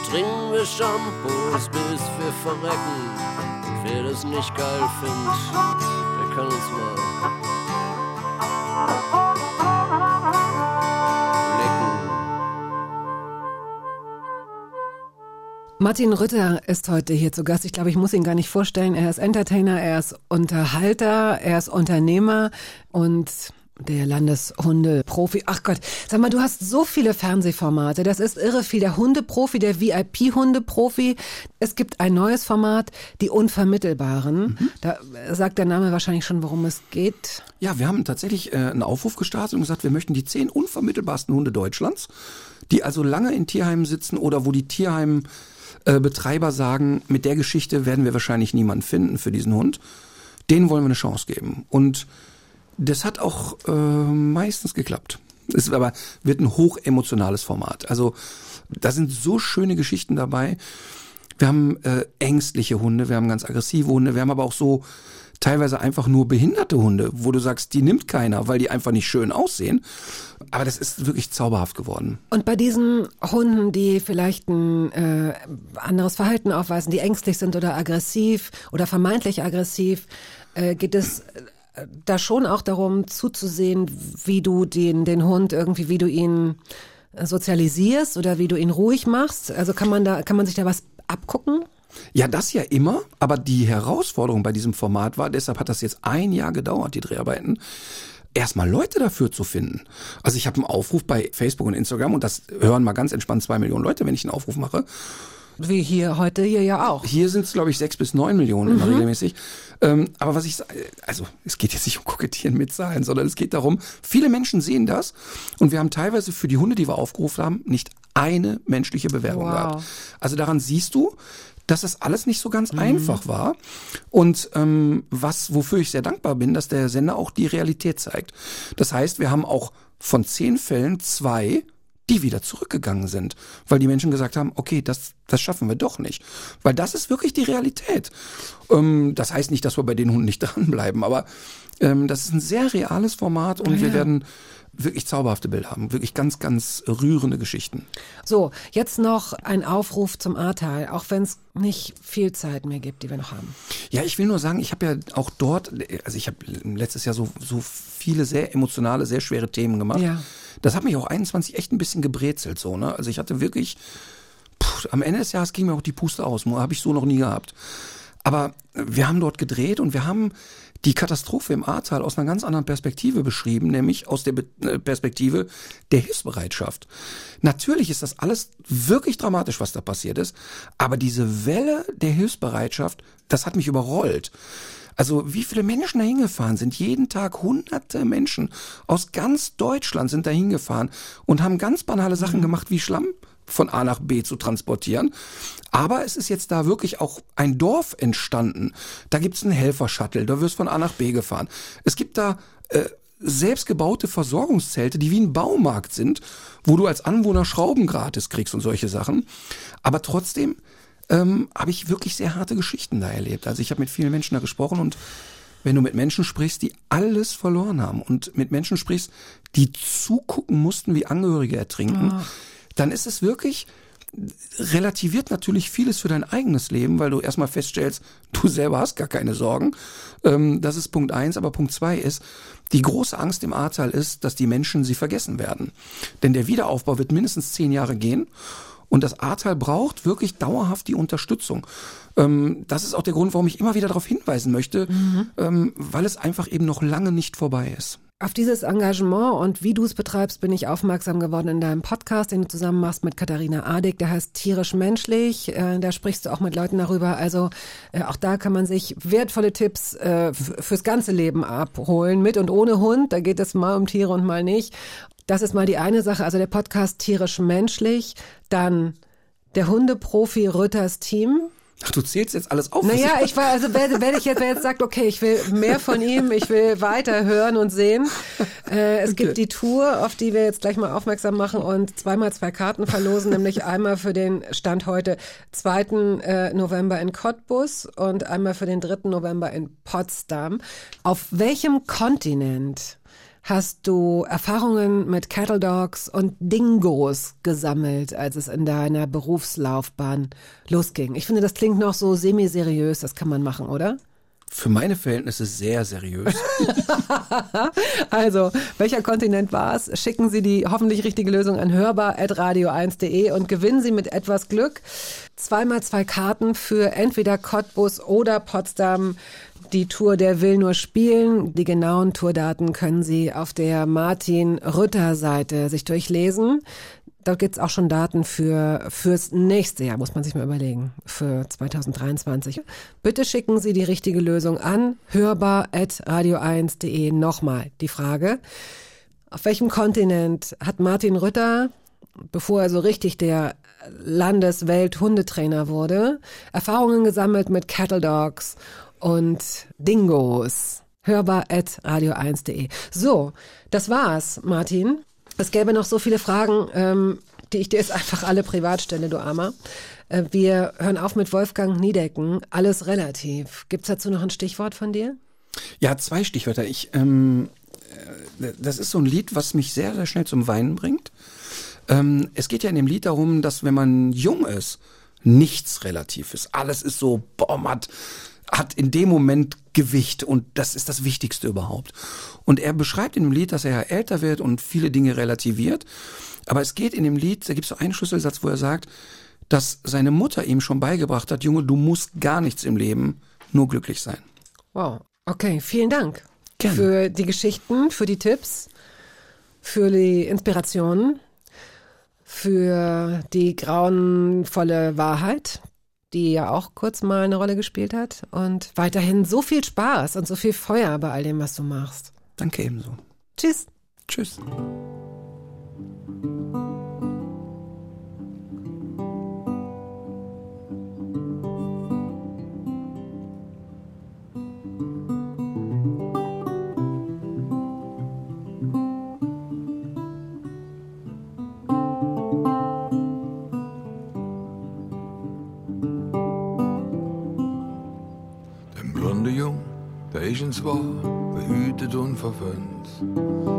Trinken wir Shampoos, bis wir verrecken. Und wer das nicht geil findet, Martin Rütter ist heute hier zu Gast. Ich glaube, ich muss ihn gar nicht vorstellen. Er ist Entertainer, er ist Unterhalter, er ist Unternehmer und der Landeshundeprofi. Ach Gott, sag mal, du hast so viele Fernsehformate. Das ist irre viel. Der Hundeprofi, der VIP-Hundeprofi. Es gibt ein neues Format, die Unvermittelbaren. Da sagt der Name wahrscheinlich schon, worum es geht. Ja, wir haben tatsächlich äh, einen Aufruf gestartet und gesagt, wir möchten die zehn unvermittelbarsten Hunde Deutschlands, die also lange in Tierheimen sitzen oder wo die Tierheimbetreiber sagen, mit der Geschichte werden wir wahrscheinlich niemanden finden für diesen Hund. Denen wollen wir eine Chance geben. Und das hat auch äh, meistens geklappt. Es aber wird ein hochemotionales Format. Also da sind so schöne Geschichten dabei. Wir haben äh, ängstliche Hunde, wir haben ganz aggressive Hunde, wir haben aber auch so teilweise einfach nur behinderte Hunde, wo du sagst, die nimmt keiner, weil die einfach nicht schön aussehen. Aber das ist wirklich zauberhaft geworden. Und bei diesen Hunden, die vielleicht ein äh, anderes Verhalten aufweisen, die ängstlich sind oder aggressiv oder vermeintlich aggressiv, äh, geht es äh, da schon auch darum zuzusehen, wie du den, den Hund irgendwie, wie du ihn äh, sozialisierst oder wie du ihn ruhig machst? Also kann man da, kann man sich da was abgucken? Ja, das ja immer, aber die Herausforderung bei diesem Format war, deshalb hat das jetzt ein Jahr gedauert, die Dreharbeiten, erstmal Leute dafür zu finden. Also ich habe einen Aufruf bei Facebook und Instagram und das hören mal ganz entspannt zwei Millionen Leute, wenn ich einen Aufruf mache. Wie hier heute hier ja auch. Hier sind es, glaube ich, sechs bis neun Millionen immer regelmäßig. Ähm, aber was ich also es geht jetzt nicht um Kokettieren mit Zahlen, sondern es geht darum, viele Menschen sehen das und wir haben teilweise für die Hunde, die wir aufgerufen haben, nicht eine menschliche Bewerbung Wow. gehabt. Also daran siehst du, dass das alles nicht so ganz einfach war. Und ähm, was, wofür ich sehr dankbar bin, dass der Sender auch die Realität zeigt. Das heißt, wir haben auch von zehn Fällen zwei, die wieder zurückgegangen sind, weil die Menschen gesagt haben, okay, das, das schaffen wir doch nicht. Weil das ist wirklich die Realität. Ähm, das heißt nicht, dass wir bei den Hunden nicht dranbleiben, aber ähm, das ist ein sehr reales Format und wir werden wirklich zauberhafte Bilder haben, wirklich ganz, ganz rührende Geschichten. So, jetzt noch ein Aufruf zum Ahrtal, auch wenn es nicht viel Zeit mehr gibt, die wir noch haben. Ja, ich will nur sagen, ich habe ja auch dort, also ich habe letztes Jahr so, so viele sehr emotionale, sehr schwere Themen gemacht. Ja. Das hat mich auch 21 echt ein bisschen gebrezelt so, ne? Also ich hatte wirklich, puh, am Ende des Jahres ging mir auch die Puste aus, habe ich so noch nie gehabt. Aber wir haben dort gedreht und wir haben die Katastrophe im Ahrtal aus einer ganz anderen Perspektive beschrieben, nämlich aus der Be äh, Perspektive der Hilfsbereitschaft. Natürlich ist das alles wirklich dramatisch, was da passiert ist, aber diese Welle der Hilfsbereitschaft, das hat mich überrollt. Also wie viele Menschen da hingefahren sind, jeden Tag hunderte Menschen aus ganz Deutschland sind da hingefahren und haben ganz banale Sachen gemacht wie Schlamm von A nach B zu transportieren. Aber es ist jetzt da wirklich auch ein Dorf entstanden. Da gibt's einen Helfer-Shuttle, da wirst von A nach B gefahren. Es gibt da äh, selbstgebaute Versorgungszelte, die wie ein Baumarkt sind, wo du als Anwohner Schrauben gratis kriegst und solche Sachen. Aber trotzdem ähm, habe ich wirklich sehr harte Geschichten da erlebt. Also ich habe mit vielen Menschen da gesprochen und wenn du mit Menschen sprichst, die alles verloren haben und mit Menschen sprichst, die zugucken mussten, wie Angehörige ertrinken, dann ist es wirklich relativiert natürlich vieles für dein eigenes Leben, weil du erstmal feststellst, du selber hast gar keine Sorgen. Ähm, das ist Punkt eins, aber Punkt zwei ist, die große Angst im Ahrtal ist, dass die Menschen sie vergessen werden. Denn der Wiederaufbau wird mindestens zehn Jahre gehen. Und das Ahrtal braucht wirklich dauerhaft die Unterstützung. Ähm, das ist auch der Grund, warum ich immer wieder darauf hinweisen möchte, ähm, weil es einfach eben noch lange nicht vorbei ist. Auf dieses Engagement und wie du es betreibst, bin ich aufmerksam geworden in deinem Podcast, den du zusammen machst mit Katharina Adig. Der heißt Tierisch Menschlich. Äh, da sprichst du auch mit Leuten darüber. Also äh, auch da kann man sich wertvolle Tipps äh, fürs ganze Leben abholen, mit und ohne Hund. Da geht es mal um Tiere und mal nicht. Das ist mal die eine Sache. Also der Podcast Tierisch Menschlich. Dann der Hundeprofi Rütters Team. Ach, du zählst jetzt alles auf. Naja, ich war, also wenn, wenn ich jetzt, wer jetzt sagt, okay, ich will mehr von ihm, ich will weiter hören und sehen. Äh, es gibt die Tour, auf die wir jetzt gleich mal aufmerksam machen und zweimal zwei Karten verlosen, nämlich einmal für den Stand heute 2. Äh, November in Cottbus und einmal für den 3. November in Potsdam. Auf welchem Kontinent hast du Erfahrungen mit Cattle Dogs und Dingos gesammelt, als es in deiner Berufslaufbahn losging? Ich finde, das klingt noch so semi-seriös, das kann man machen, oder? Für meine Verhältnisse sehr seriös. Also, welcher Kontinent war es? Schicken Sie die hoffentlich richtige Lösung an hörbar.radio1.de und gewinnen Sie mit etwas Glück zweimal zwei Karten für entweder Cottbus oder Potsdam. Die Tour Der will nur spielen. Die genauen Tourdaten können Sie auf der Martin Rütter Seite sich durchlesen. Da gibt's auch schon Daten für fürs nächste Jahr, muss man sich mal überlegen, für 2023. Bitte schicken Sie die richtige Lösung an hörbar@radio1.de. Nochmal die Frage: Auf welchem Kontinent hat Martin Rütter, bevor er so richtig der Landeswelt-Hundetrainer wurde, Erfahrungen gesammelt mit Cattle Dogs und Dingos? Hörbar@radio1.de. So, das war's, Martin. Es gäbe noch so viele Fragen, ähm, die ich dir jetzt einfach alle privat stelle, du Armer. Äh, wir hören auf mit Wolfgang Niedecken. Alles relativ. Gibt's dazu noch ein Stichwort von dir? Ja, zwei Stichwörter. Ich, ähm, äh, das ist so ein Lied, was mich sehr, sehr schnell zum Weinen bringt. Ähm, es geht ja in dem Lied darum, dass wenn man jung ist, nichts relativ ist. Alles ist so, boah, hat in dem Moment Gewicht und das ist das Wichtigste überhaupt. Und er beschreibt in dem Lied, dass er ja älter wird und viele Dinge relativiert. Aber es geht in dem Lied, da gibt es so einen Schlüsselsatz, wo er sagt, dass seine Mutter ihm schon beigebracht hat, Junge, du musst gar nichts im Leben, nur glücklich sein. Wow. Okay, vielen Dank Gerne. für die Geschichten, für die Tipps, für die Inspirationen, für die grauenvolle Wahrheit, die ja auch kurz mal eine Rolle gespielt hat. Und weiterhin so viel Spaß und so viel Feuer bei all dem, was du machst. Danke ebenso. Tschüss. Tschüss. Ins war, behütet und verwöhnt.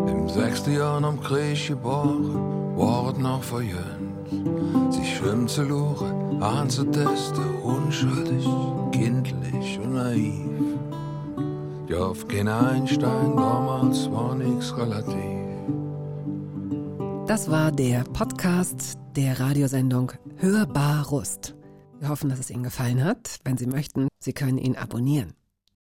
Im sechsten Jahr am Krieg geboren, es noch verjöhnt. Sich schlimm zu luchen, anzutesten, unschuldig, kindlich und naiv. Ja, auf keinen Einstein damals war nix relativ. Das war der Podcast der Radiosendung Hörbar Rust. Wir hoffen, dass es Ihnen gefallen hat. Wenn Sie möchten, Sie können ihn abonnieren.